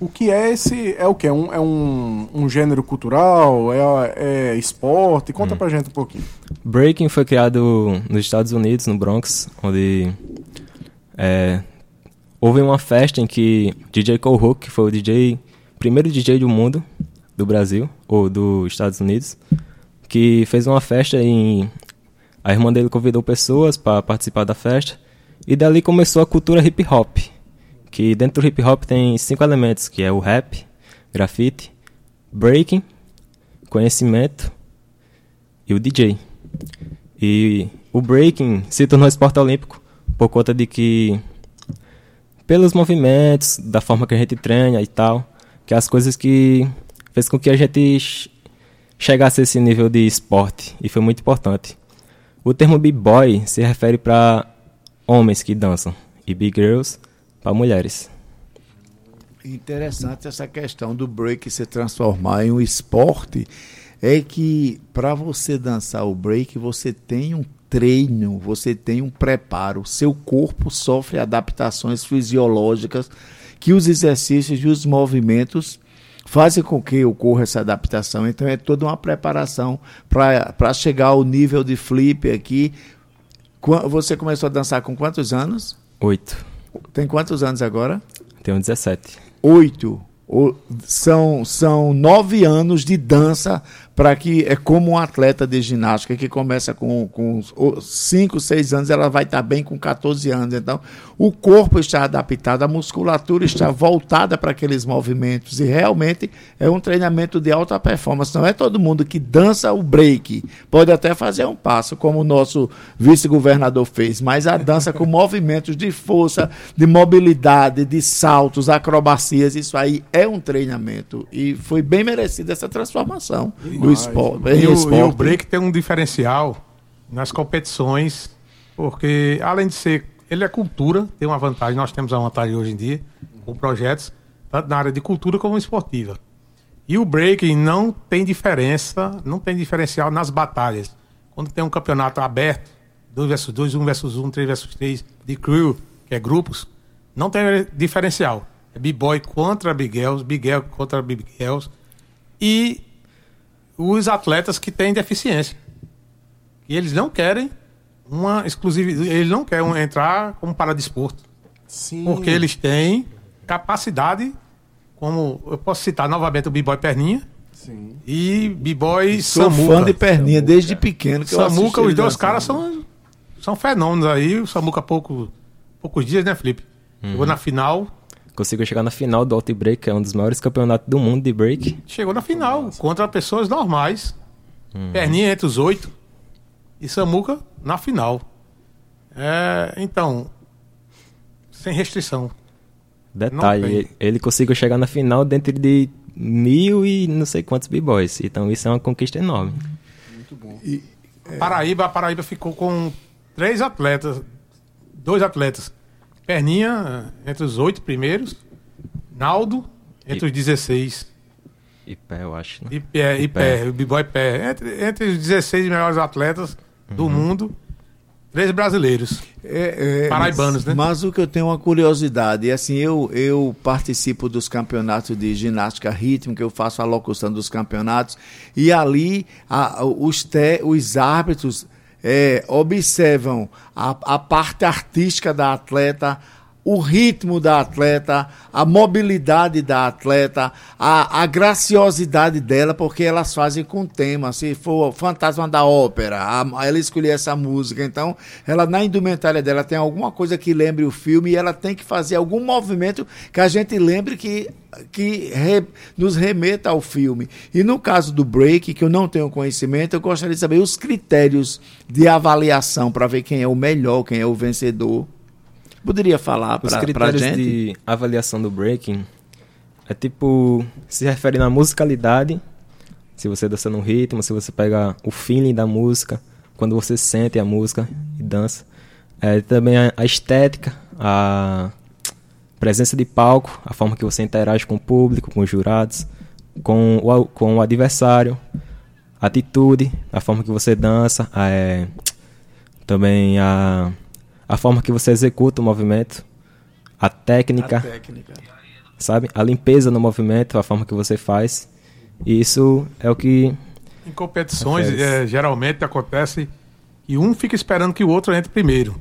o que é esse é o que é um, é um, um gênero cultural, é, é esporte. Conta pra gente um pouquinho. Breaking foi criado nos Estados Unidos, no Bronx, onde é, houve uma festa em que DJ Cole Hook, que foi o DJ, primeiro DJ do mundo, do Brasil, ou dos Estados Unidos, que fez uma festa em... A irmã dele convidou pessoas para participar da festa, e dali começou a cultura hip hop, que dentro do hip hop tem cinco elementos, que é o rap, grafite, breaking, conhecimento e o DJ. E o breaking se tornou esporte olímpico por conta de que pelos movimentos, da forma que a gente treina e tal, que as coisas que fez com que a gente chegasse a esse nível de esporte e foi muito importante. O termo b-boy se refere para homens que dançam e b-girls para mulheres. Interessante essa questão do break se transformar em um esporte. É que para você dançar o break, você tem um treino, você tem um preparo. Seu corpo sofre adaptações fisiológicas que os exercícios e os movimentos fazem com que ocorra essa adaptação. Então é toda uma preparação para chegar ao nível de flip aqui. Você começou a dançar com quantos anos? Oito. Tem quantos anos agora? Tenho 17. oito o- são, são nove anos de dança para que é como um atleta de ginástica que começa com, com os- o- cinco, seis anos, ela vai estar bem com 14 anos. Então, o corpo está adaptado, a musculatura está voltada para aqueles movimentos e realmente é um treinamento de alta performance. Não é todo mundo que dança o break, pode até fazer um passo, como o nosso vice-governador fez, mas a dança com movimentos de força, de mobilidade, de saltos, acrobacias, isso aí é um treinamento e foi bem merecida essa transformação do esporte. E em o, e o esporte. break tem um diferencial nas competições, porque além de ser. Ele é cultura, tem uma vantagem, nós temos a vantagem hoje em dia, com projetos, tanto na área de cultura como esportiva. E o break não tem diferença, não tem diferencial nas batalhas. Quando tem um campeonato aberto, 2 versus 2, 1 versus 1, 3 versus 3, de crew, que é grupos, não tem diferencial. É B-boy contra Big Girls, Big Girl contra Big Girls. E os atletas que têm deficiência. E eles não querem uma exclusividade, eles não querem entrar como paradesporto. Sim. Porque eles têm capacidade, como eu posso citar novamente o B-Boy Perninha Sim. e B-Boy Sou Samuca. fã de perninha desde pequeno. Que Samuca, os dois caras são, são fenômenos aí. O Samuca há pouco, poucos dias, né, Felipe? Chegou na final. Conseguiu chegar na final do Alt Break, que é um dos maiores campeonatos do mundo de break. Chegou na final contra pessoas normais. Perninha entre os oito. E Samuca na final. É, então, sem restrição. Detalhe, ele, conseguiu chegar na final dentro de mil e não sei quantos b-boys. Então isso é uma conquista enorme. Paraíba, a Paraíba ficou com três atletas, dois atletas. Perninha entre os oito primeiros, Naldo entre os 16 E pé, eu acho. Né? e pé, e pé. pé, o B-Boy pé. Entre, entre os 16 melhores atletas do mundo, três brasileiros. É, é, Paraibanos, mas, né? Mas o que eu tenho uma curiosidade, é assim, eu, eu participo dos campeonatos de ginástica rítmica, eu faço a locução dos campeonatos, e ali a- os, te, os árbitros é, observam a, a parte artística da atleta, o ritmo da atleta, a mobilidade da atleta, a, a, graciosidade dela, porque elas fazem com tema. Se for Fantasma da Ópera, a, ela escolher essa música. Então, ela na indumentária dela tem alguma coisa que lembre o filme e ela tem que fazer algum movimento que a gente lembre que, que re, nos remeta ao filme. E no caso do break, que eu não tenho conhecimento, eu gostaria de saber os critérios de avaliação para ver quem é o melhor, quem é o vencedor. Poderia falar para a gente? Os critérios de avaliação do breaking é tipo, se refere na musicalidade, se você dança no ritmo, se você pega o feeling da música, quando você sente a música e dança. É, também a, estética, a presença de palco, a forma que você interage com o público, com os jurados, com o, com o adversário, a atitude, a forma que você dança, é, também a a forma que você executa o movimento, a técnica, a técnica, sabe? A limpeza no movimento, a forma que você faz. E isso é o que. Em competições, é, geralmente acontece e um fica esperando que o outro entre primeiro.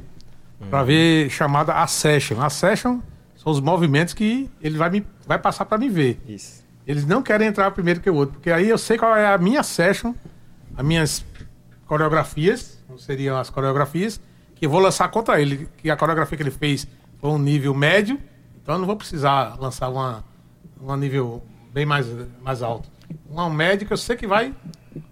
Hum. Para ver chamada a session. A session são os movimentos que ele vai, me, vai passar para me ver. Isso. Eles não querem entrar primeiro que o outro, porque aí eu sei qual é a minha session, as minhas coreografias, não seriam as coreografias, que eu vou lançar contra ele, que a coreografia que ele fez foi um nível médio, então eu não vou precisar lançar uma, um nível bem mais, mais alto. Um médio que eu sei que vai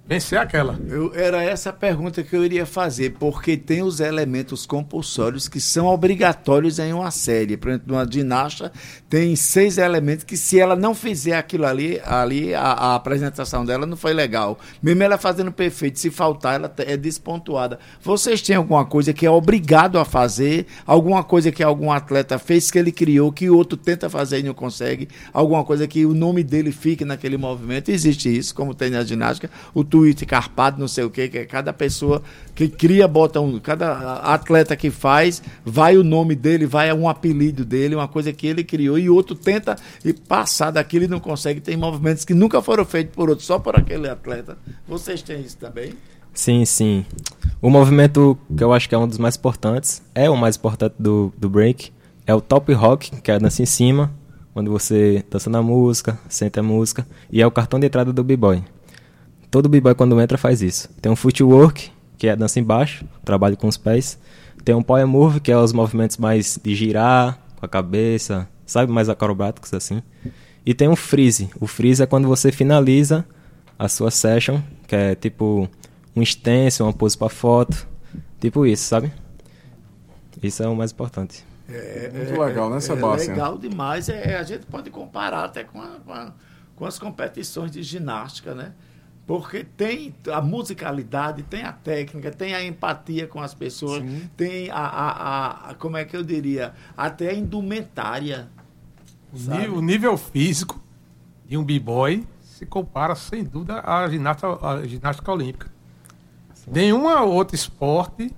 vencer aquela. Eu, era essa a pergunta que eu iria fazer, porque tem os elementos compulsórios que são obrigatórios em uma série. Por exemplo, uma ginasta tem seis elementos que se ela não fizer aquilo ali, ali a, a apresentação dela não foi legal. Mesmo ela fazendo perfeito, se faltar, ela é despontuada. Vocês têm alguma coisa que é obrigado a fazer, alguma coisa que algum atleta fez que ele criou, que o outro tenta fazer e não consegue, alguma coisa que o nome dele fique naquele movimento. Existe isso, como tem na ginástica. O tweet carpado, não sei o quê, que é cada pessoa que cria, bota um. Cada atleta que faz, vai o nome dele, vai um apelido dele, uma coisa que ele criou, e outro tenta e passar daquilo e não consegue. Tem movimentos que nunca foram feitos por outro, só por aquele atleta. Vocês têm isso também? Sim, sim. O movimento que eu acho que é um dos mais importantes, é o mais importante do, do break, é o top rock, que é a dança em cima, quando você dança na música, sente a música, e é o cartão de entrada do b-boy. Todo b-boy quando entra faz isso. Tem um footwork, que é a dança embaixo, trabalho com os pés. Tem um power move, que é os movimentos mais de girar com a cabeça, sabe, mais acrobáticos assim. E tem um freeze. O freeze é quando você finaliza a sua session, que é tipo um extenso, uma pose para foto, tipo isso, sabe? Isso é o mais importante. É, Muito legal, né, Sebastião? É legal demais. É, a gente pode comparar até com, a, com as competições de ginástica, né? Porque tem a musicalidade, tem a técnica, tem a empatia com as pessoas, Sim. tem a, a, a, como é que eu diria, até a indumentária. O nível, o nível, físico de um b-boy se compara, sem dúvida, à ginástica, à ginástica olímpica. Sim. Nenhuma outro esporte,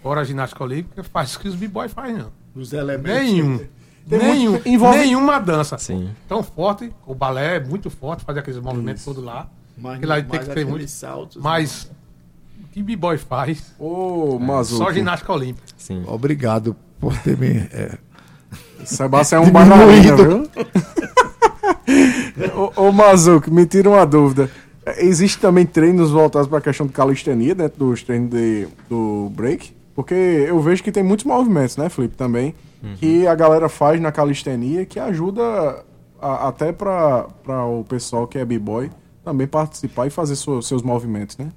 fora a ginástica olímpica, faz o que os b-boys fazem, não. Os elementos. Nenhum. Nenhum, envolve... Nenhuma dança Sim. tão forte. O balé é muito forte, faz aqueles movimentos todos lá. Mas, lá tem que ter muito. Saltos, mas o que B-Boy faz? Ô, oh, Só ginástica olímpica. Sim. Obrigado por ter me. É... Sebastião é um bananinha, viu? ô, ô Mazuco, me tira uma dúvida. Existe também treinos voltados para a questão de calistenia dentro dos treinos de, do break? Porque eu vejo que tem muitos movimentos, né, Felipe, também, uhum. que a galera faz na calistenia que ajuda a, até para o pessoal que é b-boy também participar e fazer seus movimentos, né?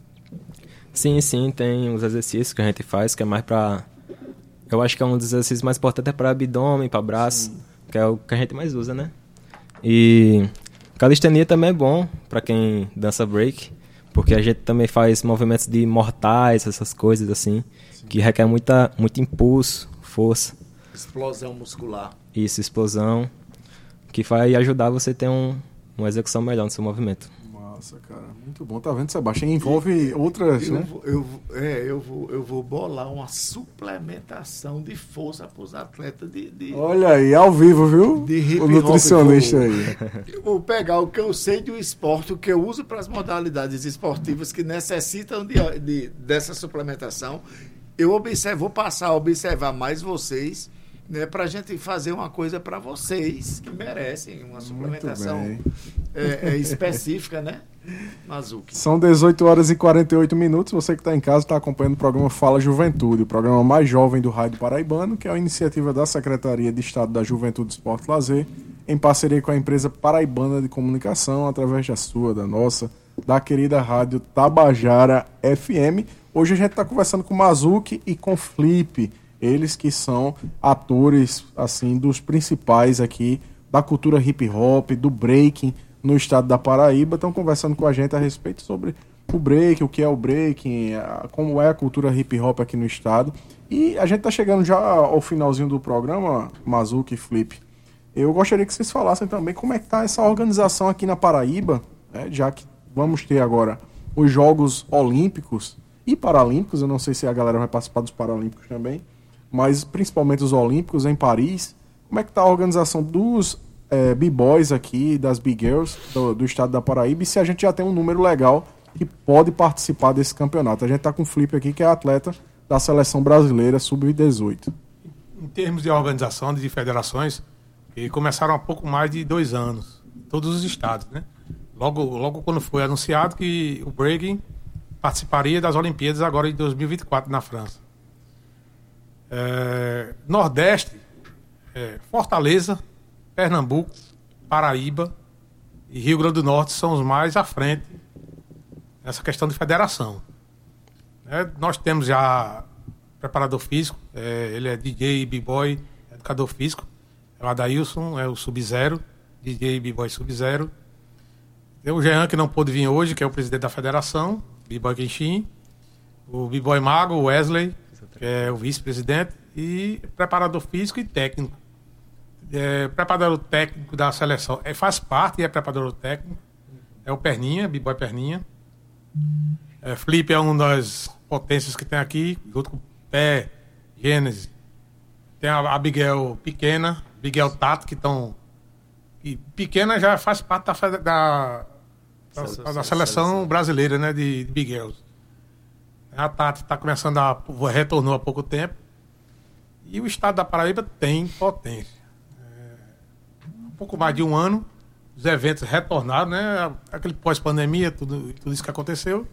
Sim, sim, tem os exercícios que a gente faz que é mais para eu acho que é um dos exercícios mais importantes é para abdômen, para braço, sim. que é o que a gente mais usa, né? E calistenia também é bom para quem dança break, porque a gente também faz movimentos de mortais, essas coisas assim, sim. que requer muita muito impulso, força, explosão muscular. Isso, explosão, que vai ajudar você a ter um, uma execução melhor no seu movimento. Nossa, cara, muito bom. Tá vendo, Sebastião? Envolve e, outras, eu, né? Eu, é, eu vou, eu vou bolar uma suplementação de força para os atletas de, de, Olha aí, ao vivo, viu? De o nutricionista aí. Eu vou pegar o que eu sei do esporte, o que eu uso para as modalidades esportivas que necessitam de, de, dessa suplementação. Eu observo, vou passar a observar mais vocês né, para a gente fazer uma coisa para vocês que merecem uma suplementação é, é, específica, né? Mazuki. São 18 horas e 48 minutos. Você que está em casa está acompanhando o programa Fala Juventude, o programa mais jovem do Rádio Paraibano, que é uma iniciativa da Secretaria de Estado da Juventude, Esporte e Lazer, em parceria com a empresa Paraibana de Comunicação, através da sua, da nossa, da querida rádio Tabajara FM. Hoje a gente está conversando com Mazuki e com Flip eles que são atores, assim, dos principais aqui da cultura hip hop, do breaking no estado da Paraíba, estão conversando com a gente a respeito sobre o break, o que é o breaking, como é a cultura hip hop aqui no estado. E a gente está chegando já ao finalzinho do programa, Mazuki Flip. Eu gostaria que vocês falassem também como é que está essa organização aqui na Paraíba, né, já que vamos ter agora os Jogos Olímpicos e Paralímpicos. Eu não sei se a galera vai participar dos Paralímpicos também mas principalmente os Olímpicos em Paris. Como é que está a organização dos é, B-Boys aqui, das B-Girls do, do, estado da Paraíba, e se a gente já tem um número legal que pode participar desse campeonato. A gente está com o Felipe aqui, que é atleta da seleção brasileira sub-18. Em termos de organização de federações, começaram há pouco mais de dois anos, todos os estados, né? Logo, logo quando foi anunciado que o breaking participaria das Olimpíadas agora em 2024 na França. É, Nordeste, é, Fortaleza, Pernambuco, Paraíba e Rio Grande do Norte são os mais à frente nessa questão de federação. É, nós temos já preparador físico, é, ele é DJ, b-boy, educador físico, é o Adailson, é o Sub-Zero, DJ, b-boy Sub-Zero. Tem o Jean, que não pôde vir hoje, que é o presidente da federação, b-boy Kenshin. O b-boy Mago, Wesley, que é o vice-presidente, e preparador físico e técnico. É, preparador técnico da seleção. É, faz parte e é preparador técnico. É o Perninha, B-Boy Perninha. É, Felipe é uma das potências que tem aqui, junto com Pé, Gênesis. Tem a Abigail Pequena, Miguel Tato, que estão. E Pequena já faz parte da, da, da, da seleção brasileira né, de, de Big Girls. A Tati está começando a. retornou há pouco tempo. E o estado da Paraíba tem potência. É, um pouco mais de um ano, os eventos retornaram, né? Aquele pós-pandemia, tudo, tudo isso que aconteceu.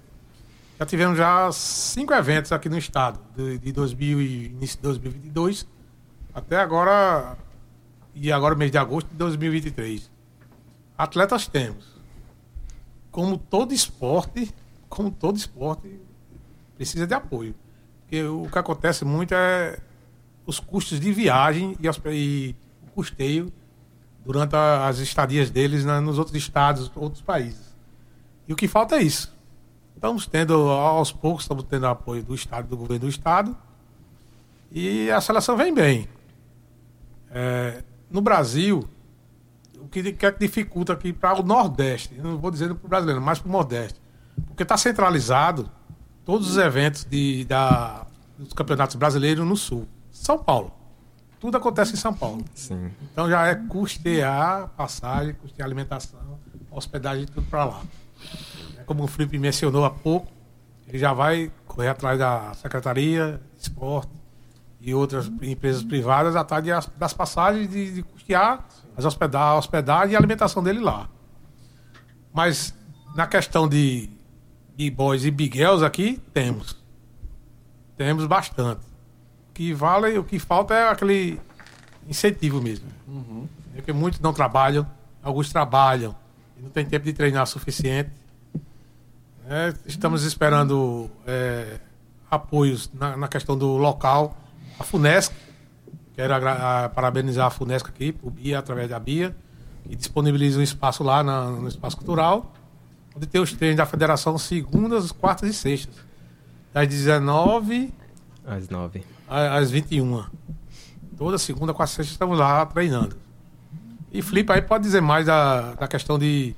Já tivemos já cinco eventos aqui no estado, de, de 2000 e início de 2022 até agora, e agora mês de agosto de 2023. Atletas temos. Como todo esporte, como todo esporte, precisa de apoio. Porque o que acontece muito é os custos de viagem e, e o custeio durante a, as estadias deles na, nos outros estados, outros países. E o que falta é isso. Estamos tendo, aos poucos, estamos tendo apoio do Estado, do governo do Estado, e a seleção vem bem. É, no Brasil, o que, que, é que dificulta aqui para o Nordeste, não vou dizer para o brasileiro, mas para o Nordeste, porque está centralizado todos os eventos de, da, dos campeonatos brasileiros no Sul. São Paulo. Tudo acontece em São Paulo. Sim. Então já é custear passagem, custear alimentação, hospedagem, tudo para lá. Como o Felipe mencionou há pouco, ele já vai correr atrás da Secretaria de Esporte e outras empresas privadas atrás das passagens de, de custear as hospedar, a hospedagem e a alimentação dele lá. Mas na questão de Big Boys e Big Girls aqui, temos. Temos bastante. O que vale, o que falta é aquele incentivo mesmo. Uhum. Porque muitos não trabalham, alguns trabalham e não tem tempo de treinar suficiente. É, estamos esperando é, apoios na, na, questão do local. A FUNESC, quero a, a, parabenizar a FUNESC aqui, o BIA, através da BIA, que disponibiliza um espaço lá na, no Espaço Cultural onde tem os treinos da federação segundas, quartas e sextas. Das 19 às 9. Às 21. Toda segunda, quarta e sexta estamos lá treinando. E Flip aí pode dizer mais da, da questão de,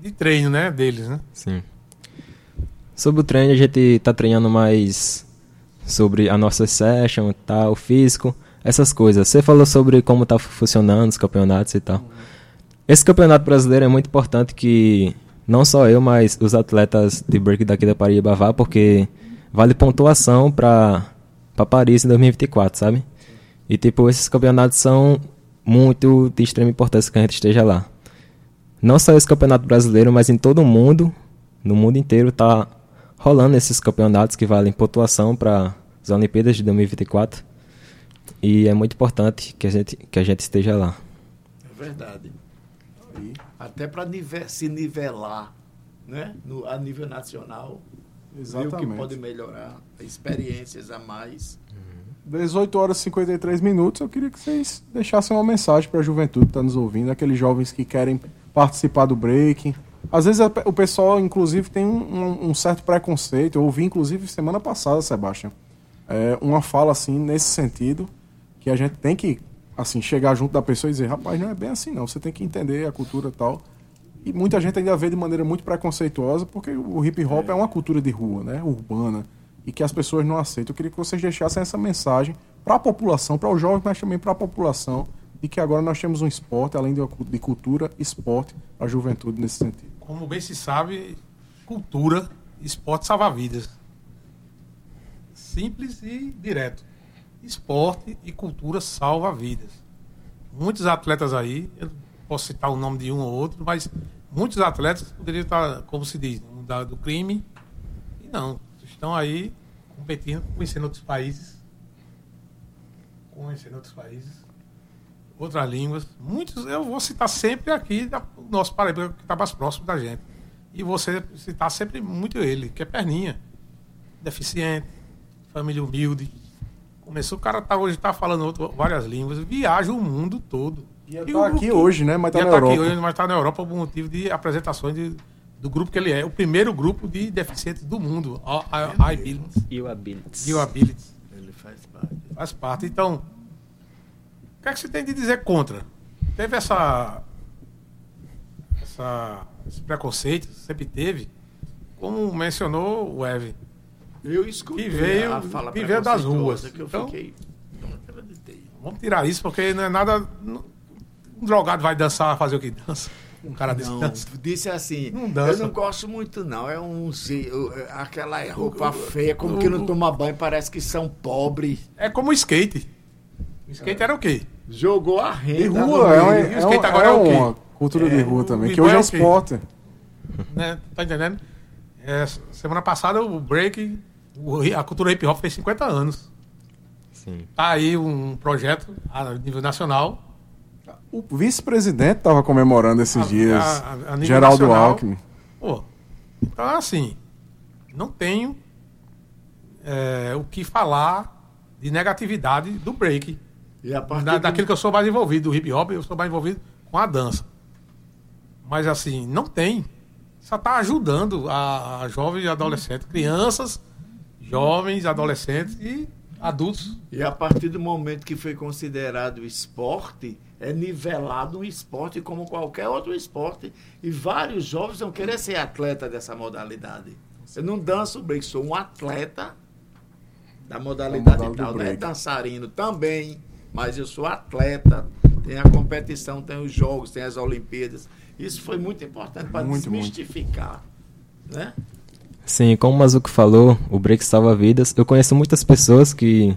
de treino, né, deles, né? Sim. Sobre o treino, a gente está treinando mais sobre a nossa session, tá, o físico, essas coisas. Você falou sobre como tá funcionando os campeonatos e tal. Esse campeonato brasileiro é muito importante que não só eu, mas os atletas de break daqui da Paraíba vá, porque vale pontuação para Paris em 2024, sabe? E, tipo, esses campeonatos são muito de extrema importância que a gente esteja lá. Não só esse campeonato brasileiro, mas em todo o mundo, no mundo inteiro, tá rolando esses campeonatos que valem pontuação para as Olimpíadas de 2024. E é muito importante que a gente, que a gente esteja lá. É verdade. Até para se nivelar né? No, a nível nacional. Exatamente. Ver o que pode melhorar, experiências a mais. 18 horas e 53 minutos. Eu queria que vocês deixassem uma mensagem para a juventude que está nos ouvindo, aqueles jovens que querem participar do breaking. Às vezes o pessoal, inclusive, tem um, um certo preconceito. Eu ouvi, inclusive, semana passada, Sebastião, é, uma fala assim, nesse sentido, que a gente tem que assim chegar junto da pessoa e dizer: rapaz, não é bem assim, não. Você tem que entender a cultura e tal. E muita gente ainda vê de maneira muito preconceituosa, porque o hip hop é, é uma cultura de rua, né? Urbana e que as pessoas não aceitam. Eu queria que vocês deixassem essa mensagem para a população, para os jovens, mas também para a população, de que agora nós temos um esporte, além de, de cultura, esporte, a juventude nesse sentido. Como bem se sabe, cultura, esporte salva vidas. Simples e direto. Esporte e cultura salva vidas. Muitos atletas aí, eu posso citar o nome de um ou outro, mas muitos atletas poderiam estar, como se diz, do crime. E não, estão aí competindo, conhecendo outros países. Conhecendo outros países. Outras línguas. Muitos, eu vou citar sempre aqui o nosso Paraíba, que está mais próximo da gente. E você citar sempre muito ele, que é perninha. Deficiente, família humilde. Começou, o cara tá, hoje está falando outro, várias línguas, viaja o mundo todo. Ia estar tá aqui hoje, né? Mas está na tá Europa. Aqui hoje, mas está na Europa por motivo de apresentações de do grupo que ele é, o primeiro grupo de deficientes do mundo, a Abilities. E o Abilities. E o Abilities. Ele faz parte. Faz parte. Então, o que é que você tem de dizer contra? Teve essa, essa esse preconceito, sempre teve, como mencionou o Evan. Eu escutei que veio, a fala que veio das ruas. Que eu então, fiquei, Vamos tirar isso, porque não é nada. Um drogado vai dançar, fazer o que dança. Um cara desse não, Disse assim, não dança. eu não gosto muito não, é um aquela roupa feia, como o, que não toma banho, parece que são pobres. É como o skate. O skate é. era o quê? Jogou a renda. E rua, é, um, é, o skate agora é, o quê? uma cultura de rua também, que hoje é esporte. Né? Tá entendendo? semana passada o break, a cultura hip hop fez 50 anos. Sim. Tá aí um projeto a nível nacional o vice-presidente estava comemorando esses a, dias. A, a Geraldo nacional, Alckmin. Pô, então, assim, não tenho é, o que falar de negatividade do break. E a da, do... Daquilo que eu sou mais envolvido, do hip hop, eu sou mais envolvido com a dança. Mas, assim, não tem. Só está ajudando a, a jovens e adolescentes, crianças, jovens, adolescentes e adultos. E a partir do momento que foi considerado esporte é nivelado um esporte como qualquer outro esporte. E vários jovens vão querer ser atleta dessa modalidade. Eu não danço break, sou um atleta da modalidade, modalidade tal. Não é dançarino também, mas eu sou atleta. Tem a competição, tem os jogos, tem as Olimpíadas. Isso foi muito importante para desmistificar. Muito. Né? Sim, como o Mazuco falou, o break salva vidas. Eu conheço muitas pessoas que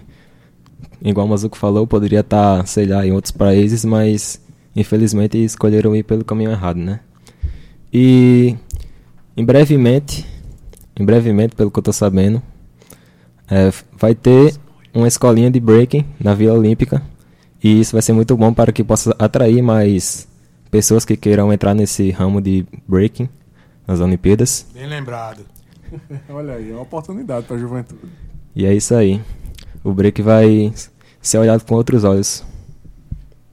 igual o Mazuco falou, poderia estar, tá, sei lá, em outros países, mas infelizmente escolheram ir pelo caminho errado, né? E em brevemente, em brevemente, pelo que eu tô sabendo, é, vai ter uma escolinha de breaking na Vila Olímpica e isso vai ser muito bom para que possa atrair mais pessoas que queiram entrar nesse ramo de breaking nas Olimpíadas. Bem lembrado. Olha aí, é uma oportunidade para a juventude. E é isso aí. O break vai ser olhado com outros olhos.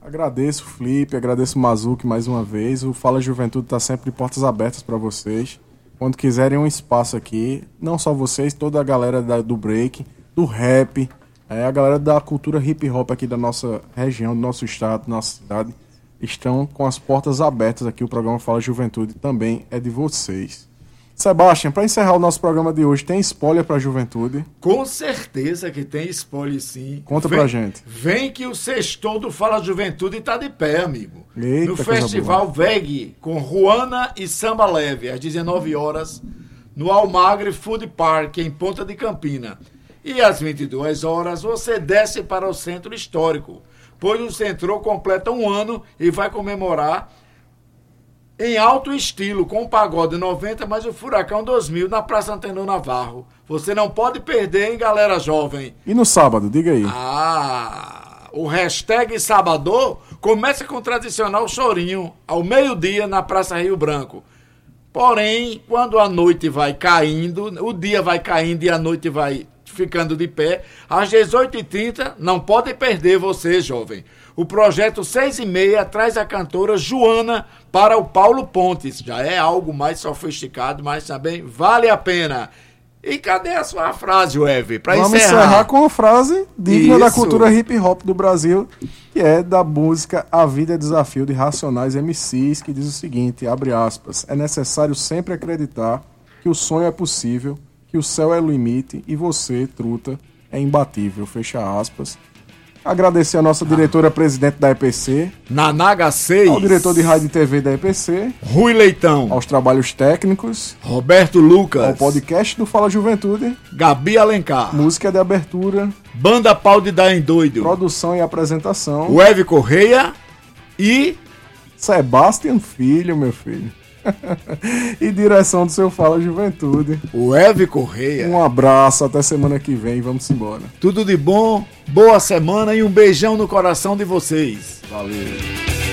Agradeço, Flip, agradeço o Mazuki mais uma vez. O Fala Juventude está sempre de portas abertas para vocês. Quando quiserem um espaço aqui, não só vocês, toda a galera da, do break, do rap, é, a galera da cultura hip hop aqui da nossa região, do nosso estado, da nossa cidade, estão com as portas abertas aqui. O programa Fala Juventude também é de vocês. Sebastião, para encerrar o nosso programa de hoje, tem spoiler para a juventude? Com certeza que tem spoiler sim. Conta vem, pra gente. Vem que o sextou do Fala Juventude está de pé, amigo. Eita, no Festival VEG, com Ruana e Samba Leve, às 19 horas, no Almagre Food Park, em Ponta de Campina. E às 22 horas você desce para o centro histórico, pois o Centro completa um ano e vai comemorar em alto estilo, com o Pagode 90, mas o Furacão 2000 na Praça Antenor Navarro. Você não pode perder, hein, galera jovem? E no sábado, diga aí. Ah, o hashtag Sabador começa com o tradicional chorinho, ao meio-dia, na Praça Rio Branco. Porém, quando a noite vai caindo, o dia vai caindo e a noite vai ficando de pé, às 18h30, não pode perder você, jovem. O projeto 6 e meia traz a cantora Joana para o Paulo Pontes. Já é algo mais sofisticado, mas também vale a pena. E cadê a sua frase, Weve? Para Vamos encerrar. encerrar com uma frase digna da Isso. cultura hip hop do Brasil, que é da música A Vida é Desafio de Racionais MCs, que diz o seguinte, abre aspas, é necessário sempre acreditar que o sonho é possível, que o céu é o limite e você, truta, é imbatível, fecha aspas. Agradecer a nossa diretora-presidente da EPC, Na Naga 6, ao diretor de rádio e TV da EPC, Rui Leitão, aos trabalhos técnicos, Roberto Lucas, ao podcast do Fala Juventude, Gabi Alencar, música de abertura, Banda Pau de Dar em Doido, produção e apresentação. Weve Correia. E Sebastian Filho, meu filho. e direção do seu Fala Juventude. Weve Correia. Um abraço, até semana que vem, vamos embora. Tudo de bom, boa semana e um beijão no coração de vocês. Valeu.